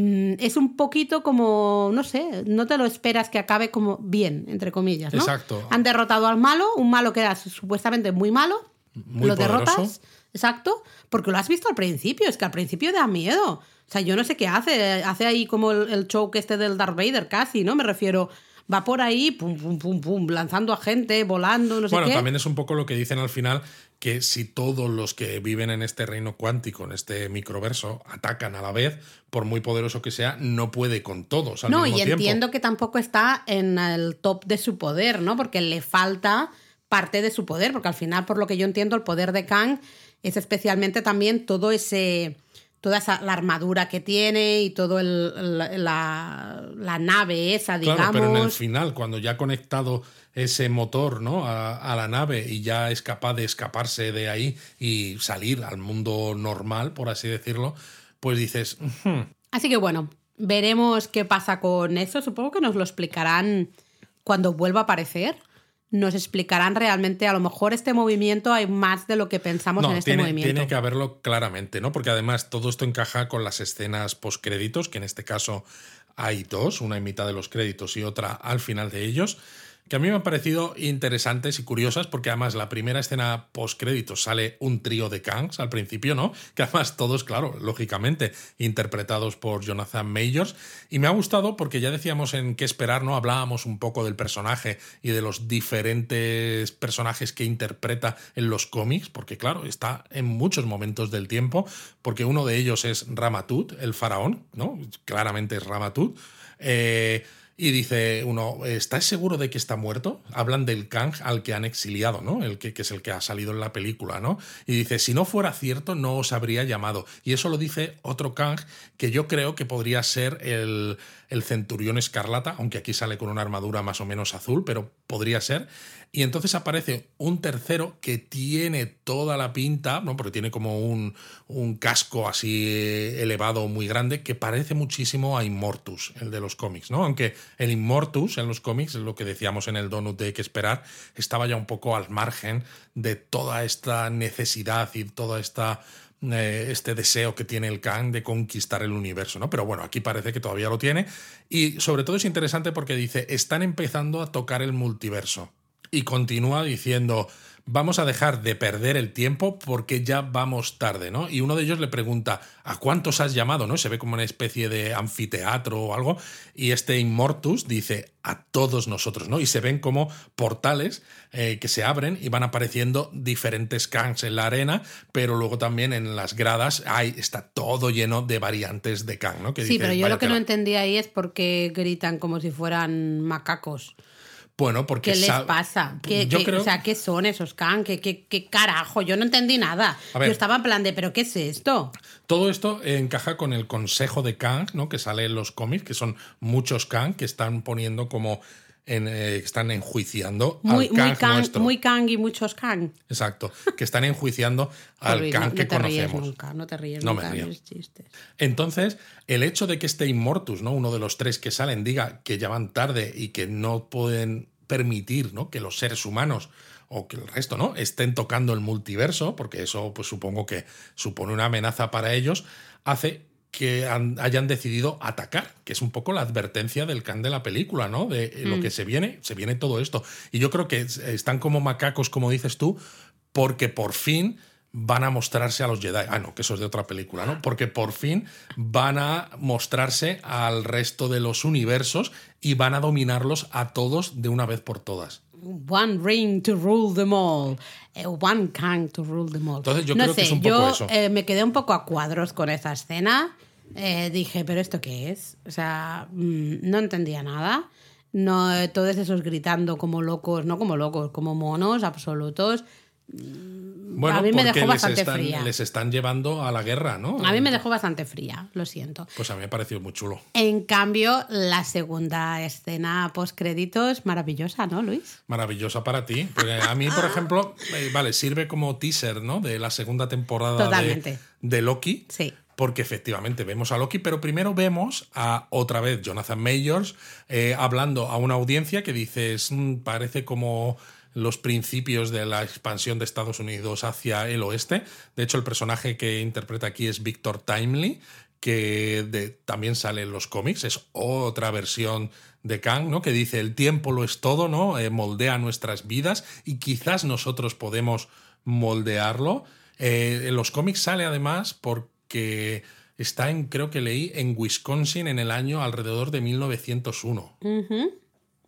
Mm, Es un poquito como, no sé, no te lo esperas que acabe como bien, entre comillas, ¿no? Exacto. Han derrotado al malo, un malo que era supuestamente muy malo, Muy lo poderoso. derrotas, exacto, porque lo has visto al principio, es que al principio da miedo. O sea, yo no sé qué hace, hace ahí como el, el show que este del Darth Vader casi, ¿no? Me refiero, va por ahí, pum, pum, pum, pum, lanzando a gente, volando, no sé Bueno, qué. también es un poco lo que dicen al final, que si todos los que viven en este reino cuántico, en este microverso, atacan a la vez, por muy poderoso que sea, no puede con todos al No, mismo y tiempo. entiendo que tampoco está en el top de su poder, ¿no? Porque le falta parte de su poder, porque al final, por lo que yo entiendo, el poder de Kang es especialmente también todo ese toda esa la armadura que tiene y todo el, la, la nave esa, digamos. Claro, pero en el final, cuando ya ha conectado ese motor ¿no? a, a la nave y ya es capaz de escaparse de ahí y salir al mundo normal, por así decirlo, pues dices, "Ujú, Así que bueno, veremos qué pasa con eso. Supongo que nos lo explicarán cuando vuelva a aparecer. Nos explicarán realmente, a lo mejor este movimiento hay más de lo que pensamos en este tiene, movimiento. tiene que haberlo claramente, ¿no? Porque además todo esto encaja con las escenas postcréditos, que en este caso hay dos, una en mitad de los créditos y otra al final de ellos, que a mí me han parecido interesantes y curiosas, porque además la primera escena postcréditos sale un trío de Kangs al principio, ¿no? [LAUGHS] Que además todos, claro, lógicamente, interpretados por Jonathan Majors. Y me ha gustado porque ya decíamos en qué esperar, ¿no? Hablábamos un poco del personaje y de los diferentes personajes que interpreta en los cómics, porque claro, está en muchos momentos del tiempo, porque uno de ellos es Ramatut, el faraón, ¿no? Claramente es Ramatut. Eh, Y dice uno, ¿estás seguro de que está muerto? Hablan del Kang al que han exiliado, ¿no? El que, que, es el que ha salido en la película, ¿no? Y dice, si no fuera cierto, no os habría llamado. Y eso lo dice otro Kang que yo creo que podría ser el, el Centurión Escarlata, aunque aquí sale con una armadura más o menos azul, pero podría ser. Y entonces aparece un tercero que tiene toda la pinta, ¿no? porque tiene como un, un casco así elevado muy grande, que parece muchísimo a Immortus, el de los cómics. ¿no? Aunque el Immortus en los cómics, lo que decíamos en el Donut de que esperar, estaba ya un poco al margen de toda esta necesidad y toda esta eh, este deseo que tiene el Kang de conquistar el universo, ¿no? Pero bueno, aquí parece que todavía lo tiene. Y sobre todo es interesante porque dice, están empezando a tocar el multiverso. Y continúa diciendo, vamos a dejar de perder el tiempo porque ya vamos tarde, ¿no? Y uno de ellos le pregunta, ¿a cuántos has llamado? ¿no? Se ve como una especie de anfiteatro o algo, y este Immortus dice, a todos nosotros, ¿no? Y se ven como portales eh, que se abren y van apareciendo diferentes Kangs en la arena, pero luego también en las gradas hay, está todo lleno de variantes de Kang, ¿no? Que sí, pero yo lo que no entendía ahí es por qué gritan como si fueran macacos. Bueno, porque... ¿Qué les pasa? ¿Qué, O sea, ¿qué son esos Kang? ¿Qué, qué, carajo? Yo no entendí nada. Yo estaba en plan de, ¿pero qué es esto? Todo esto encaja con el consejo de Kang, ¿no? Que sale en los cómics, que son muchos Kang que están poniendo como... En, eh, están enjuiciando muy, al Kang, muy nuestro. Muy Kang y muchos Kang. Exacto, que están enjuiciando [LAUGHS] al Kang que no te conocemos. Ríes nunca, no te ríes no nunca, me río. chistes. Entonces, el hecho de que este Immortus, ¿no? uno de los tres que salen, diga que ya van tarde y que no pueden permitir ¿no? que los seres humanos o que el resto no estén tocando el multiverso, porque eso pues supongo que supone una amenaza para ellos, hace que hayan decidido atacar, que es un poco la advertencia del can de la película, ¿no? De lo Mm. que se viene, se viene todo esto. Y yo creo que están como macacos, como dices tú, porque por fin van a mostrarse a los Jedi. Ah, no, que eso es de otra película, ¿no? Porque por fin van a mostrarse al resto de los universos y van a dominarlos a todos de una vez por todas. One ring to rule them all. Eh, one Kang to rule them all. Entonces yo no creo sé, que es un poco yo eso. eh, me quedé un poco a cuadros con esa escena. Eh, dije, ¿pero esto qué es? O sea, mm, no entendía nada. No, todos esos gritando como locos, no como locos, como monos absolutos. Bueno, a mí me porque dejó les bastante están, fría. les están llevando a la guerra, ¿no? A mí me dejó bastante fría, lo siento. Pues a mí me ha parecido muy chulo. En cambio, la segunda escena post créditos, maravillosa, ¿no, Luis? Maravillosa para ti. Porque a mí, por [LAUGHS] ejemplo, eh, vale, sirve como teaser, ¿no? De la segunda temporada de, Totalmente. de Loki. Sí. Porque efectivamente vemos a Loki, pero primero vemos a otra vez Jonathan Majors eh, hablando a una audiencia que dices, "Mm, parece como los principios de la expansión de Estados Unidos hacia el oeste. De hecho, el personaje que interpreta aquí es Victor Timely, que también sale en los cómics, es otra versión de Kang, ¿no? Que dice el tiempo lo es todo, ¿no? Eh, moldea nuestras vidas y quizás nosotros podemos moldearlo. Eh, en los cómics sale además porque está en, creo que leí, en Wisconsin en el año alrededor de 1901. Ujú.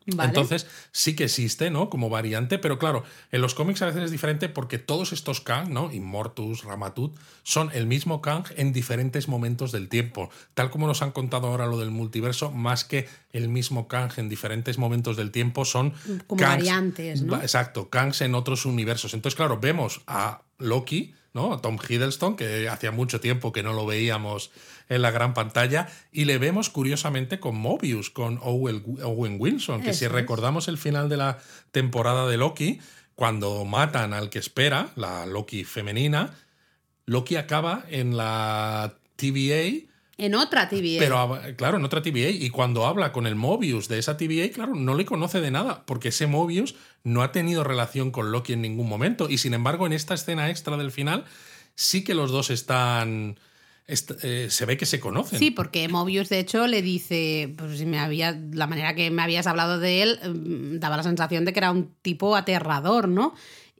Vale. Entonces sí que existe, ¿no? Como variante, pero claro, en los cómics a veces es diferente porque todos estos Kang, ¿no? Immortus, Ramatut, son el mismo Kang en diferentes momentos del tiempo. Tal como nos han contado ahora lo del multiverso, más que el mismo Kang en diferentes momentos del tiempo, son Como Kangs- variantes, ¿no? Exacto, Kangs en otros universos. Entonces, claro, vemos a Loki, ¿no? Tom Hiddleston, que hacía mucho tiempo que no lo veíamos en la gran pantalla, y le vemos curiosamente con Mobius, con Owen, Wilson, que si Eso recordamos el final de la temporada de Loki, cuando matan al que espera, la Loki femenina, Loki acaba en la TVA En otra TVA. pero claro, en otra TVA. Y cuando habla con el Mobius de esa TVA, claro, no le conoce de nada, porque ese Mobius no ha tenido relación con Loki en ningún momento. Y sin embargo, en esta escena extra del final, sí que los dos están. est- eh, se ve que se conocen. Sí, porque Mobius, de hecho, le dice, pues si me había, la manera que me habías hablado de él, mm, daba la sensación de que era un tipo aterrador, ¿no?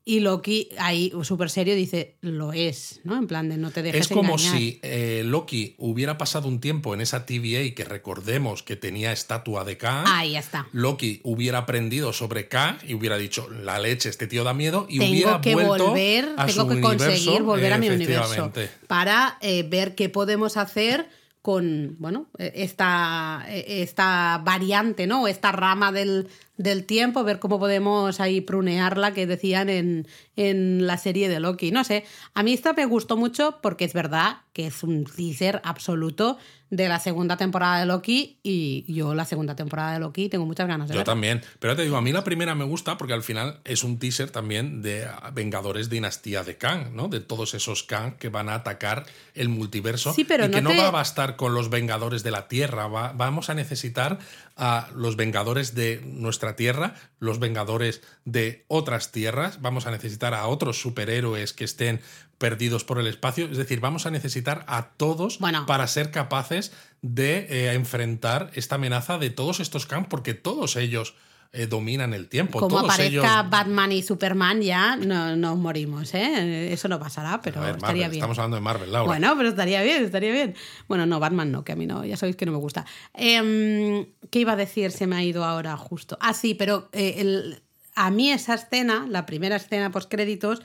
Y Loki, ahí súper serio, dice, lo es, ¿no? En plan de no te dejes Es como engañar. si eh, Loki hubiera pasado un tiempo en esa TVA que recordemos que tenía estatua de K. Ahí está. Loki hubiera aprendido sobre K y hubiera dicho, la leche, este tío da miedo, y tengo hubiera que vuelto volver, a tengo su que conseguir volver a mi universo para eh, ver qué podemos hacer con, bueno, e, esta, esta variante, ¿no? Esta rama del, del tiempo, ver cómo podemos ahí prunearla, que decían en, en, la serie de Loki. No sé, a mí esta me gustó mucho porque es verdad que es un teaser absoluto de la segunda temporada de Loki y yo la segunda temporada de Loki tengo muchas ganas de Yo ver. también, pero te digo, a mí la primera me gusta porque al final es un teaser también de Vengadores Dinastía de Kang, ¿no? De todos esos Kang que van a atacar el multiverso Sí, pero y que no no te- va a bastar con los Vengadores de la Tierra, va- vamos a necesitar a los Vengadores de nuestra Tierra, los Vengadores de otras tierras, vamos a necesitar a otros superhéroes que estén perdidos por el espacio, es decir, vamos a necesitar a todos Bueno. para ser capaces de eh, enfrentar esta amenaza de todos estos Kang, porque todos ellos eh, dominan el tiempo. Como todos aparezca ellos... Batman y Superman ya no nos morimos, ¿eh? Eso no pasará, pero ver, estaría Marvel, bien. Estamos hablando de Marvel, Laura. Bueno, pero estaría bien, estaría bien. Bueno, no, Batman no, que a mí no, ya sabéis que no me gusta. Em, ¿Qué iba a decir? Se me ha ido ahora justo. Ah, sí, pero eh, el- a mí esa escena, la primera escena post créditos,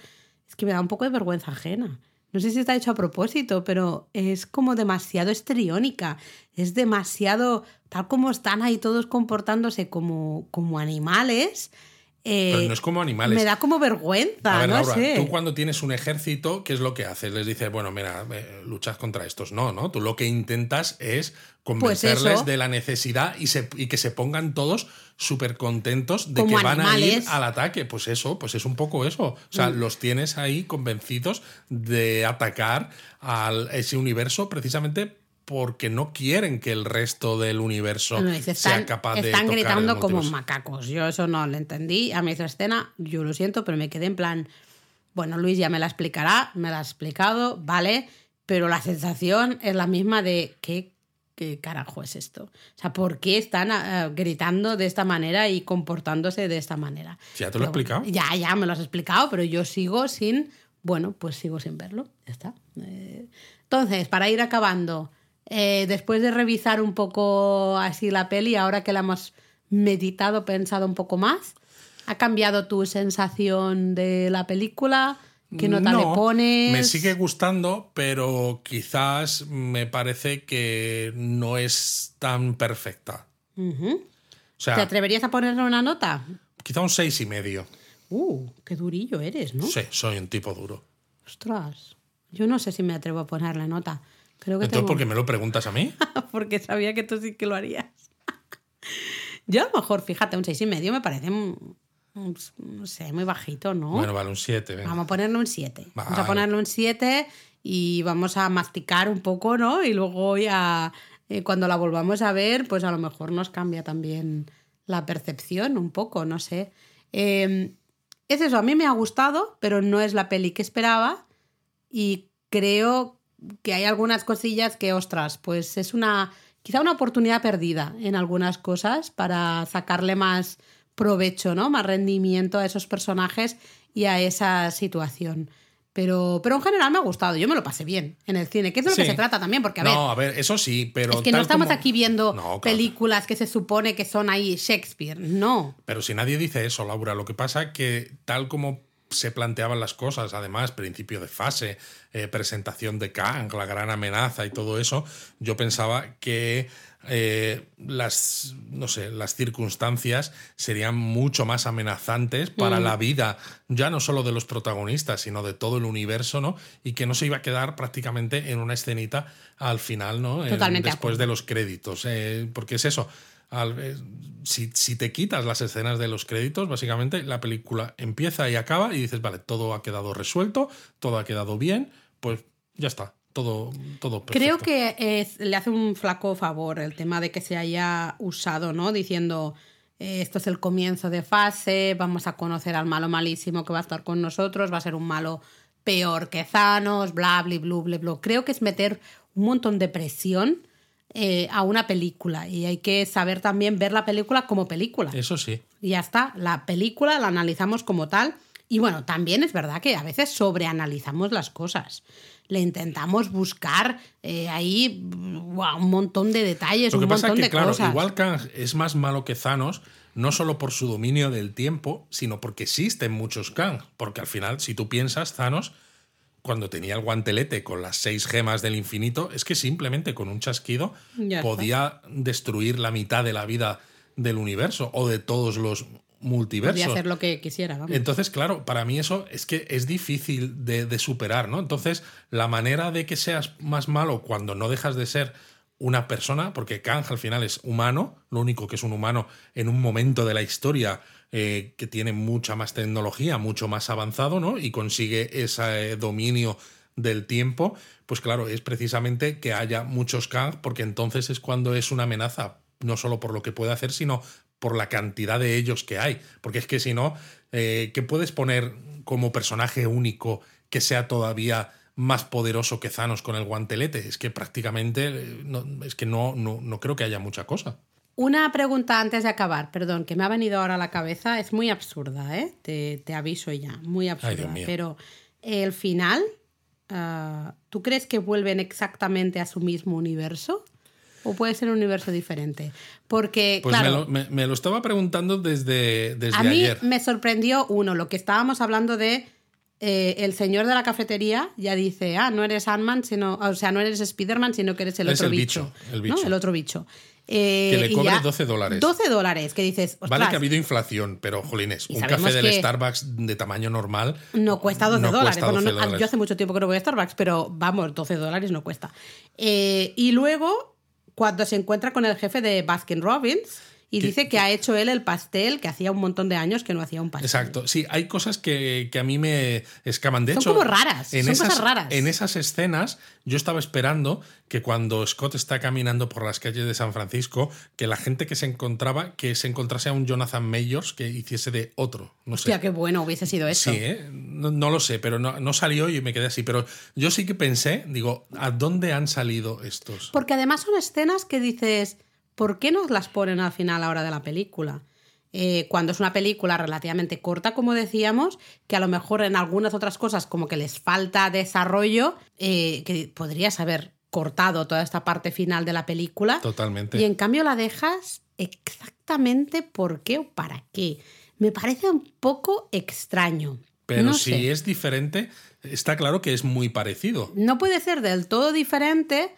es que me da un poco de vergüenza ajena. No sé si está hecho a propósito, pero es como demasiado estriónica. Es demasiado. Tal como están ahí todos comportándose como, como animales. Eh, Pero no es como animales. Me da como vergüenza, A ver, no Laura, sé. tú cuando tienes un ejército, ¿qué es lo que haces? Les dices, bueno, mira, eh, luchas contra estos. No, ¿no? Tú lo que intentas es convencerles Pues eso. de la necesidad y, se- y que se pongan todos súper contentos de Como que van a ir al ataque. Pues eso, pues es un poco eso. O sea, Mm. los tienes ahí convencidos de atacar a ese universo precisamente porque no quieren que el resto del universo No, dice, sea capaz de están tocar el gritando como macacos. Yo eso no lo entendí. A mí esa escena, yo lo siento, pero me quedé en plan, bueno, Luis ya me la explicará, me la ha explicado, vale, pero la sensación es la misma de qué, qué carajo es esto. O sea, ¿por qué están ah, gritando de esta manera y comportándose de esta manera? Ya te lo he explicado. Ya, ya me lo has explicado, pero yo sigo sin, bueno, pues sigo sin verlo. Ya está. Eh, entonces, para ir acabando, eh, después de revisar un poco así la peli, ahora que la hemos meditado, pensado un poco más, ¿ha cambiado tu sensación de la película? ¿Qué nota le No, pones? Me sigue gustando, pero quizás me parece que no es tan perfecta. Ujú. O sea, ¿Te atreverías a ponerle una nota? quizá un seis y medio. Uh, qué durillo eres, ¿no? Sí, soy un tipo duro. Ostras. Yo no sé si me atrevo a ponerle nota. Creo que Entonces, tengo... ¿por qué me lo preguntas a mí? [LAUGHS] porque sabía que tú sí que lo harías. [LAUGHS] Yo a lo mejor, fíjate, un seis y medio me parece, no sé, muy bajito, ¿no? Bueno, vale, un siete. venga. Vamos a ponerle un 7. Vamos a Vale. ponerle un 7 y vamos a masticar un poco, ¿no? Y luego ya, eh, cuando la volvamos a ver, pues a lo mejor nos cambia también la percepción un poco, no sé. Eh, es eso, a mí me ha gustado, pero no es la peli que esperaba y creo que hay algunas cosillas que, ostras, pues es una, quizá una oportunidad perdida en algunas cosas para sacarle más provecho, ¿no? Más rendimiento a esos personajes y a esa situación. Pero, pero en general me ha gustado, yo me lo pasé bien en el cine, que es de lo que se trata también, porque a ver, no, a ver, eso sí, pero. es que no estamos como- aquí viendo No, claro. películas que se supone que son ahí Shakespeare, no. Pero si nadie dice eso, Laura, lo que pasa que tal como se planteaban las cosas, además, principio de fase, eh, presentación de Kang, la gran amenaza y todo eso, yo pensaba que eh, las, no sé, las circunstancias serían mucho más amenazantes para Mm. la vida, ya no solo de los protagonistas, sino de todo el universo, ¿no? Y que no se iba a quedar prácticamente en una escenita al final, ¿no? Totalmente después de los créditos, eh, porque es eso. Al- eh, si, si te quitas las escenas de los créditos, básicamente la película empieza y acaba y dices, vale, todo ha quedado resuelto, todo ha quedado bien, pues ya está, todo, todo. Creo que le hace un flaco favor el tema de que se haya usado, ¿no? Diciendo, eh, esto es el comienzo de fase, vamos a conocer al malo malísimo que va a estar con nosotros, va a ser un malo peor que Thanos, bla, bla, bla, bla, bla. Creo que es meter un montón de presión eh, a una película y hay que saber también ver la película como película. Eso sí. Y ya está, la película la analizamos como tal. Y bueno, también es verdad que a veces sobreanalizamos las cosas. Le intentamos buscar eh, ahí un montón de detalles, Lo que un pasa es montón que, de claro, cosas. igual Kang es más malo que Thanos, no solo por su dominio del tiempo, sino porque existen muchos Kang. Porque al final, si tú piensas, Thanos cuando tenía el guantelete con las seis gemas del infinito, es que simplemente con un chasquido Ya está. podía destruir la mitad de la vida del universo o de todos los multiversos. Podía hacer lo que quisiera, vamos. Entonces, claro, para mí eso es que es difícil de, de superar, ¿no? Entonces, la manera de que seas más malo cuando no dejas de ser una persona, porque Kang al final es humano, lo único que es un humano en un momento de la historia eh, que tiene mucha más tecnología, mucho más avanzado, ¿no? Y consigue ese eh, dominio del tiempo, pues claro, es precisamente que haya muchos Kang, porque entonces es cuando es una amenaza, no solo por lo que puede hacer, sino por la cantidad de ellos que hay. Porque es que si no, eh, ¿qué puedes poner como personaje único que sea todavía más poderoso que Thanos con el guantelete? Es que prácticamente, eh, es que no, no, no creo que haya mucha cosa. Una pregunta antes de acabar, perdón, que me ha venido ahora a la cabeza. Es muy absurda, ¿eh? Te, te aviso ya, muy absurda. Pero el final, ah, ¿tú crees que vuelven exactamente a su mismo universo? ¿O puede ser un universo diferente? Porque, Pues claro, me, lo, me- me lo estaba preguntando desde, desde a mí ayer. me sorprendió, uno, lo que estábamos hablando de eh, el señor de la cafetería ya dice, ah, no eres Ant-Man, sino, o sea, no eres Spider-Man, sino que eres el Es otro el bicho. bicho, el ¿no? bicho. El otro bicho. Eh, Que le y cobre ya- 12 dólares. 12 dólares, que dices, Vale que ha habido inflación, pero jolines, un café del Starbucks de tamaño normal no cuesta 12 no dólares. cuesta Bueno, 12 no- dólares. Yo hace mucho tiempo que no voy a Starbucks, pero vamos, 12 dólares no cuesta. Eh, y luego, cuando se encuentra con el jefe de Baskin Robbins y Que- dice que ha hecho él el pastel, que hacía un montón de años que no hacía un pastel. Exacto, sí, hay cosas que, que a mí me escaman. De Son hecho, como raras, en son esas, cosas raras. En esas escenas, yo estaba esperando que cuando Scott está caminando por las calles de San Francisco, que la gente que se encontraba, que se encontrase a un Jonathan Mayors que hiciese de otro. No Hostia, sé. qué bueno hubiese sido eso. Sí, ¿eh? no, no lo sé, pero no, no salió y me quedé así. Pero yo sí que pensé, digo, ¿a dónde han salido estos? Porque además son escenas que dices, ¿por qué nos las ponen al final ahora de la película? Eh, cuando es una película relativamente corta, como decíamos, que a lo mejor en algunas otras cosas como que les falta desarrollo, eh, que podrías haber cortado toda esta parte final de la película. Totalmente. Y en cambio la dejas exactamente por qué o para qué. Me parece un poco extraño. Pero No si sé. es diferente, está claro que es muy parecido. no puede ser del todo diferente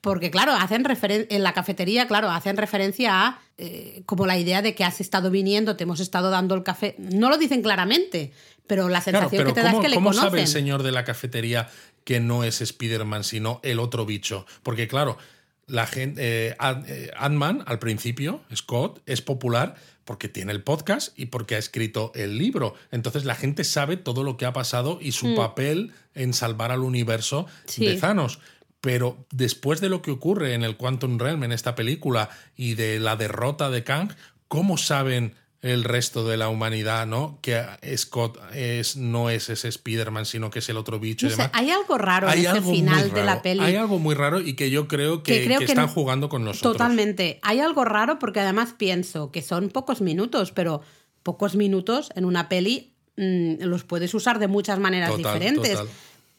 porque, claro, hacen en la cafetería, claro, hacen referencia a eh, como la idea de que has estado viniendo, te hemos estado dando el café. No lo dicen claramente, pero la Claro, sensación pero que te da ¿cómo, es que le cómo conocen. sabe el señor de la cafetería que no es Spider-Man, sino el otro bicho? Porque, claro, la gente, eh, eh, Ant-Man, al principio, Scott, es popular porque tiene el podcast y porque ha escrito el libro. Entonces la gente sabe todo lo que ha pasado y su papel en salvar al universo Mm. Sí. de Thanos. Pero después de lo que ocurre en el Quantum Realm, en esta película, y de la derrota de Kang, ¿cómo saben el resto de la humanidad, ¿no? Que Scott es, no es ese Spider-Man, sino que es el otro bicho No y demás. hay algo raro Hay en algo muy final de la peli. Hay algo muy raro y que yo creo que, Que creo que que están no- jugando con nosotros. Totalmente. Hay algo raro porque además pienso que son pocos minutos, pero pocos minutos en una peli mm, los puedes usar de muchas maneras Total, diferentes. total.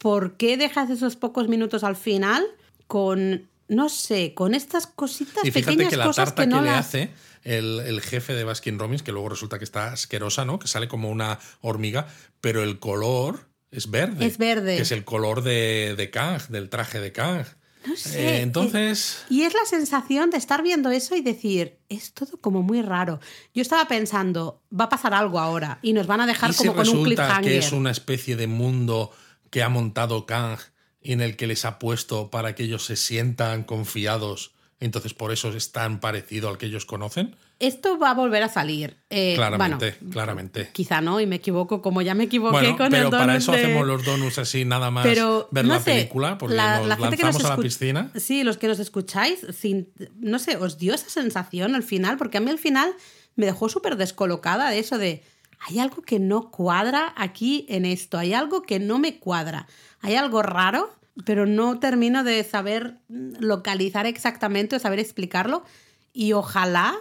¿Por qué dejas esos pocos minutos al final con, no sé, con estas cositas, Y fíjate pequeñas que la cosas tarta que que, no le las... hace el, el jefe de Baskin Robbins, que luego resulta que está asquerosa, ¿no? Que sale como una hormiga, pero el color es verde. Es verde. Que es el color de, de Kang, del traje de Kang. No sé, Eh, entonces. Y es la sensación de estar viendo eso y decir, es todo como muy raro. Yo estaba pensando, va a pasar algo ahora y nos van a dejar ¿Y si como con un cliffhanger. que es una especie de mundo que ha montado Kang y en el que les ha puesto para que ellos se sientan confiados? Entonces, por eso es tan parecido al que ellos conocen. Esto va a volver a salir. Eh, Claramente, bueno, claramente. Quizá no, y me equivoco, como ya me equivoqué Bueno, con pero el para donut eso de- hacemos los donuts así, nada más Pero, ver no la sé, película, porque la- nos la gente que nos lanzamos a la piscina. Sí, los que nos escucháis, sin, no sé, os dio esa sensación al final, porque a mí al final me dejó súper descolocada de eso de, hay algo que no cuadra aquí en esto, hay algo que no me cuadra, hay algo raro, pero no termino de saber localizar exactamente o saber explicarlo, y ojalá...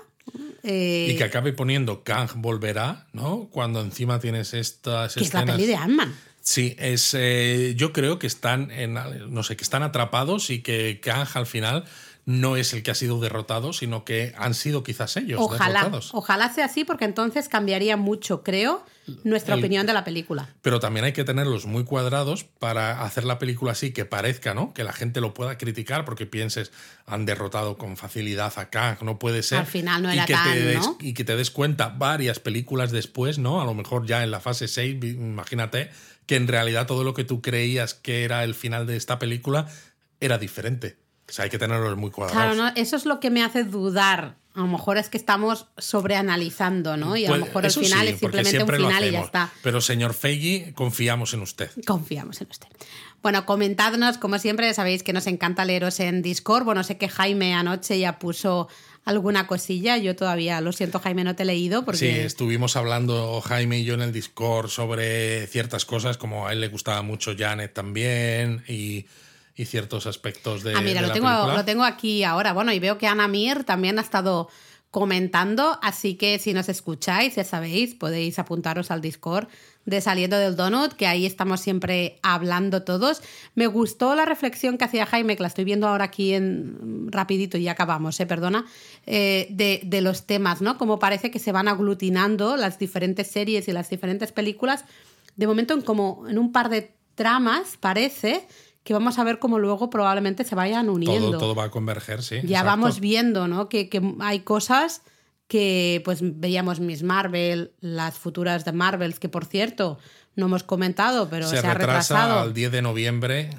eh, Y que acabe poniendo Kang volverá, ¿no? Cuando encima tienes estas que es la peli de Ant-Man. Sí, es, eh, yo creo que están en, no sé, que están atrapados y que Kang al final no es el que ha sido derrotado, sino que han sido quizás ellos Ojalá, derrotados. ojalá sea así, porque entonces cambiaría mucho, creo, nuestra El- opinión de la película. Pero también hay que tenerlos muy cuadrados para hacer la película así que parezca, ¿no? Que la gente lo pueda criticar porque pienses, han derrotado con facilidad a Kang, no puede ser. Al final no Y era que te tan, des- ¿no? Y que te des cuenta varias películas después, ¿no? A lo mejor ya en la fase 6, vi- imagínate que en realidad todo lo que tú creías que era el final de esta película era diferente. O sea, hay que tenerlos muy cuadrados. Claro, ¿no? eso es lo que me hace dudar. A lo mejor es que estamos sobreanalizando, ¿no? Y a Pues lo mejor el final sí, es simplemente un final y ya está. Pero señor Feige, confiamos en usted. Confiamos en usted. Bueno, comentadnos, como siempre, ya sabéis que nos encanta leeros en Discord. Bueno, sé que Jaime anoche ya puso alguna cosilla. Yo todavía, lo siento, Jaime, no te he leído Sí, porque. estuvimos hablando Jaime y yo en el Discord sobre ciertas cosas, como a él le gustaba mucho Janet también y, y ciertos aspectos de, ah, mira, de lo la tengo, película. lo tengo aquí ahora. Bueno, y veo que Ana Mir también ha estado comentando, así que si nos escucháis, ya sabéis, podéis apuntaros al Discord de Saliendo del Donut, que ahí estamos siempre hablando todos. Me gustó la reflexión que hacía Jaime, que la estoy viendo ahora aquí en rapidito y ya acabamos, eh, perdona, eh, de, de los temas, ¿no? Como parece que se van aglutinando las diferentes series y las diferentes películas, de momento en como en un par de tramas, parece que vamos a ver cómo luego probablemente se vayan uniendo todo, todo va a converger, sí. ya exacto. vamos viendo, ¿no? Que, que hay cosas que pues veíamos Miss Marvel, las futuras de Marvels, que por cierto no hemos comentado, pero se, se ha retrasa retrasado. al 10 de noviembre.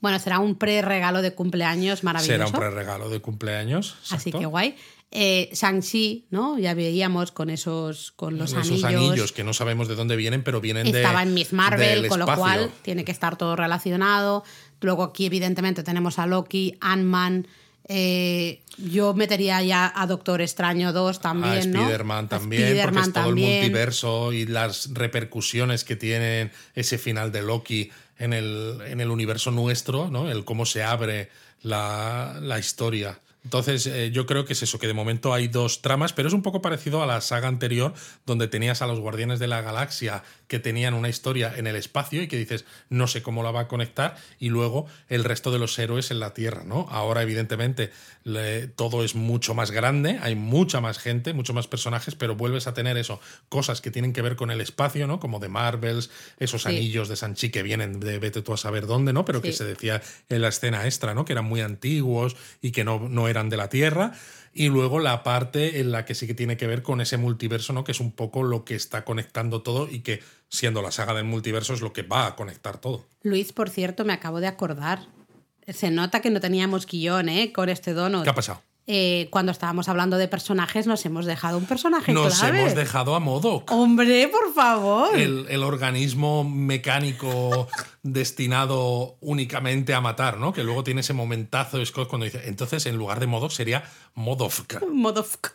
Bueno, será un pre-regalo de cumpleaños maravilloso. Será un pre-regalo de cumpleaños. Así que guay. Eh, Shang-Chi, ¿no? Ya veíamos con esos, con los Esos anillos. anillos que no sabemos de dónde vienen, pero vienen de. Estaba en Miss Marvel, con lo cual tiene que estar todo relacionado. Luego aquí, evidentemente, tenemos a Loki, Ant-Man. eh, yo metería ya a Doctor Extraño 2 también, a ¿no? Spider-Man A también, porque es todo también. el multiverso y las repercusiones que tiene ese final de Loki en el, en el universo nuestro, ¿no? El cómo se abre la, la historia. Entonces, eh, yo creo que es eso, que de momento hay dos tramas, pero es un poco parecido a la saga anterior, donde tenías a los Guardianes de la Galaxia que tenían una historia en el espacio y que dices, no sé cómo la va a conectar, y luego el resto de los héroes en la Tierra, ¿no? Ahora, evidentemente, le- todo es mucho más grande, hay mucha más gente, mucho más personajes, pero vuelves a tener eso, cosas que tienen que ver con el espacio, ¿no? Como de Marvels, esos Sí. anillos de Sanchi que vienen de vete tú a saber dónde, ¿no? Pero que se decía en la escena extra, ¿no? Que eran muy antiguos y que no, no eran de la Tierra. Y luego la parte en la que sí que tiene que ver con ese multiverso, ¿no? Que es un poco lo que está conectando todo y que, siendo la saga del multiverso, es lo que va a conectar todo. Luis, por cierto, me acabo de acordar. Se nota que no teníamos guion, ¿eh? Con este donut. ¿Qué ha pasado? Eh, cuando estábamos hablando de personajes, nos hemos dejado un personaje Nos clave. hemos dejado a Modoc. Hombre, por favor. El, el organismo mecánico [LAUGHS] destinado únicamente a matar, ¿no? Que luego tiene ese momentazo de Scott cuando dice, entonces en lugar de Modoc sería Modovka. Modofk.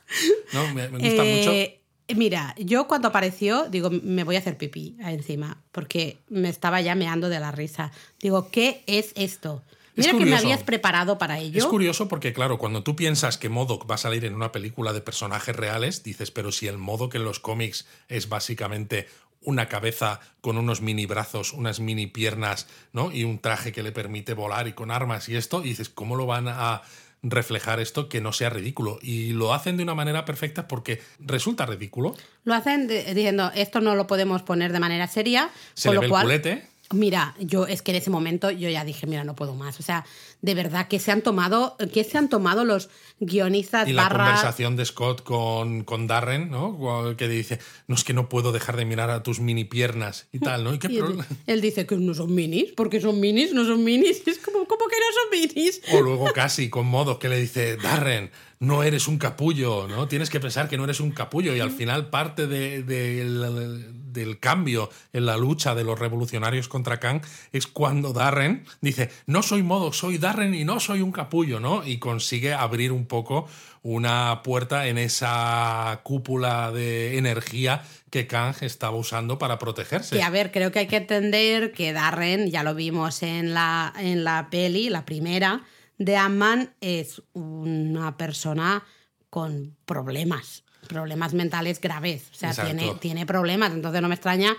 ¿no? Me, me gusta mucho. Eh, Mira, yo cuando apareció, digo, me voy a hacer pipí encima, porque me estaba ya meando de la risa. Digo, ¿qué es esto? Mira que me habías preparado para ello. Es curioso porque, claro, cuando tú piensas que Modoc va a salir en una película de personajes reales, dices, pero si el Modoc en los cómics es básicamente una cabeza con unos mini brazos, unas mini piernas, ¿no? Y un traje que le permite volar y con armas y esto, y dices, ¿cómo lo van a reflejar esto que no sea ridículo? Y lo hacen de una manera perfecta porque resulta ridículo, Lo hacen de- diciendo, esto no lo podemos poner de manera seria, se con le lo ve cual... el culete, Mira, yo es que en ese momento yo ya dije, mira, no puedo más. O sea, de verdad que se han tomado, que se han tomado los guionistas Y la barra conversación de Scott con, con Darren, ¿no? Que dice, no es que no puedo dejar de mirar a tus mini piernas y tal, ¿no? ¿Y qué [LAUGHS] Y él, problema? él dice que no son minis, porque son minis, no son minis. [LAUGHS] Es como, ¿cómo que no son minis? O luego casi con modo que le dice, Darren, no eres un capullo, ¿no? Tienes que pensar que no eres un capullo. Y al final parte de- del- del cambio en la lucha de los revolucionarios contra Kang es cuando Darren dice, no soy modo, soy Darren y no soy un capullo, ¿no? Y consigue abrir un poco una puerta en esa cúpula de energía que Kang estaba usando para protegerse. Que a ver, creo que hay que entender que Darren, ya lo vimos en la, en la peli, la primera, de Ant-Man, es una persona con problemas, problemas mentales graves. O sea, Exacto. tiene, tiene problemas. Entonces no me extraña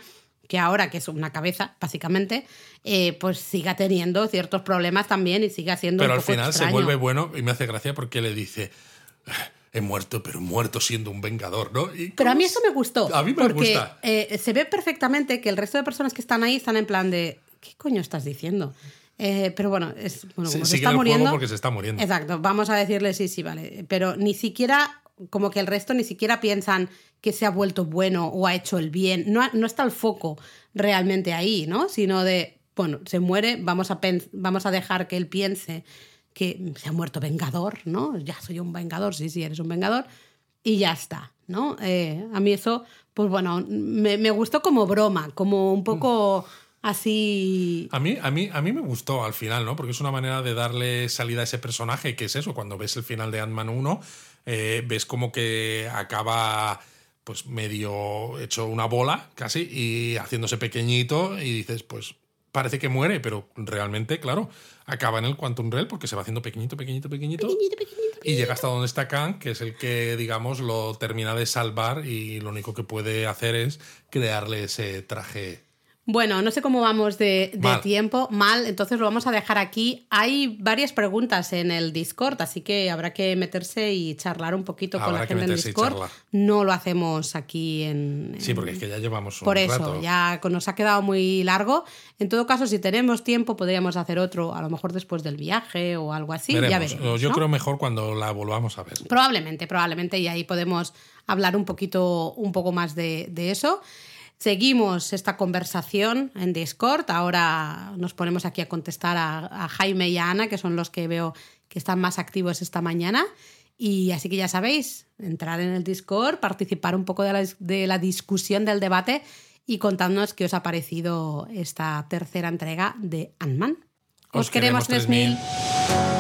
que ahora, que es una cabeza, básicamente, eh, pues siga teniendo ciertos problemas también y siga siendo. Pero un al poco final extraño. se vuelve bueno y me hace gracia porque le dice. He muerto, pero muerto siendo un vengador, ¿no? Y Pero a mí eso me gustó. A mí me porque, gusta. eh, se ve perfectamente que el resto de personas que están ahí están en plan de. ¿Qué coño estás diciendo? Eh, pero bueno, es, bueno como se está muriendo. porque se está muriendo. Exacto, vamos a decirle sí, sí, vale. Pero ni siquiera, como que el resto ni siquiera piensan que se ha vuelto bueno o ha hecho el bien. No, no está el foco realmente ahí, ¿no? Sino de, bueno, se muere, vamos a, vamos a dejar que él piense que se ha muerto vengador, ¿no? Ya soy un vengador, sí, sí, eres un vengador. Y ya está, ¿no? Eh, a mí eso, pues bueno, me, me gustó como broma, como un poco así... A mí, a, mí, a mí me gustó al final, ¿no? Porque es una manera de darle salida a ese personaje, que es eso, cuando ves el final de Ant-Man 1, eh, ves como que acaba pues medio hecho una bola casi y haciéndose pequeñito y dices, pues parece que muere, pero realmente, claro, acaba en el Quantum Realm porque se va haciendo pequeñito, pequeñito, pequeñito. Y llega hasta donde está Kang, que es el que, digamos, lo termina de salvar y lo único que puede hacer es crearle ese traje Bueno, no sé cómo vamos de, tiempo, mal, entonces lo vamos a dejar aquí. Hay varias preguntas en el Discord, así que habrá que meterse y charlar un poquito con la gente en Discord. No lo hacemos aquí en... Sí, en- porque es que ya llevamos un Por eso, rato. ya nos ha quedado muy largo. En todo caso, si tenemos tiempo, podríamos hacer otro, a lo mejor después del viaje o algo así. Ya Veremos. veremos. Yo ¿no? creo mejor cuando la volvamos a ver. Probablemente, probablemente, y ahí podemos hablar un poquito, un poco más de, de eso. Seguimos esta conversación en Discord. Ahora nos ponemos aquí a contestar a, a Jaime y a Ana, que son los que veo que están más activos esta mañana. Y así que ya sabéis, entrar en el Discord, participar un poco de la, de la discusión del debate y contadnos qué os ha parecido esta tercera entrega de Ant-Man. Os, Os queremos queremos 3000. 3000.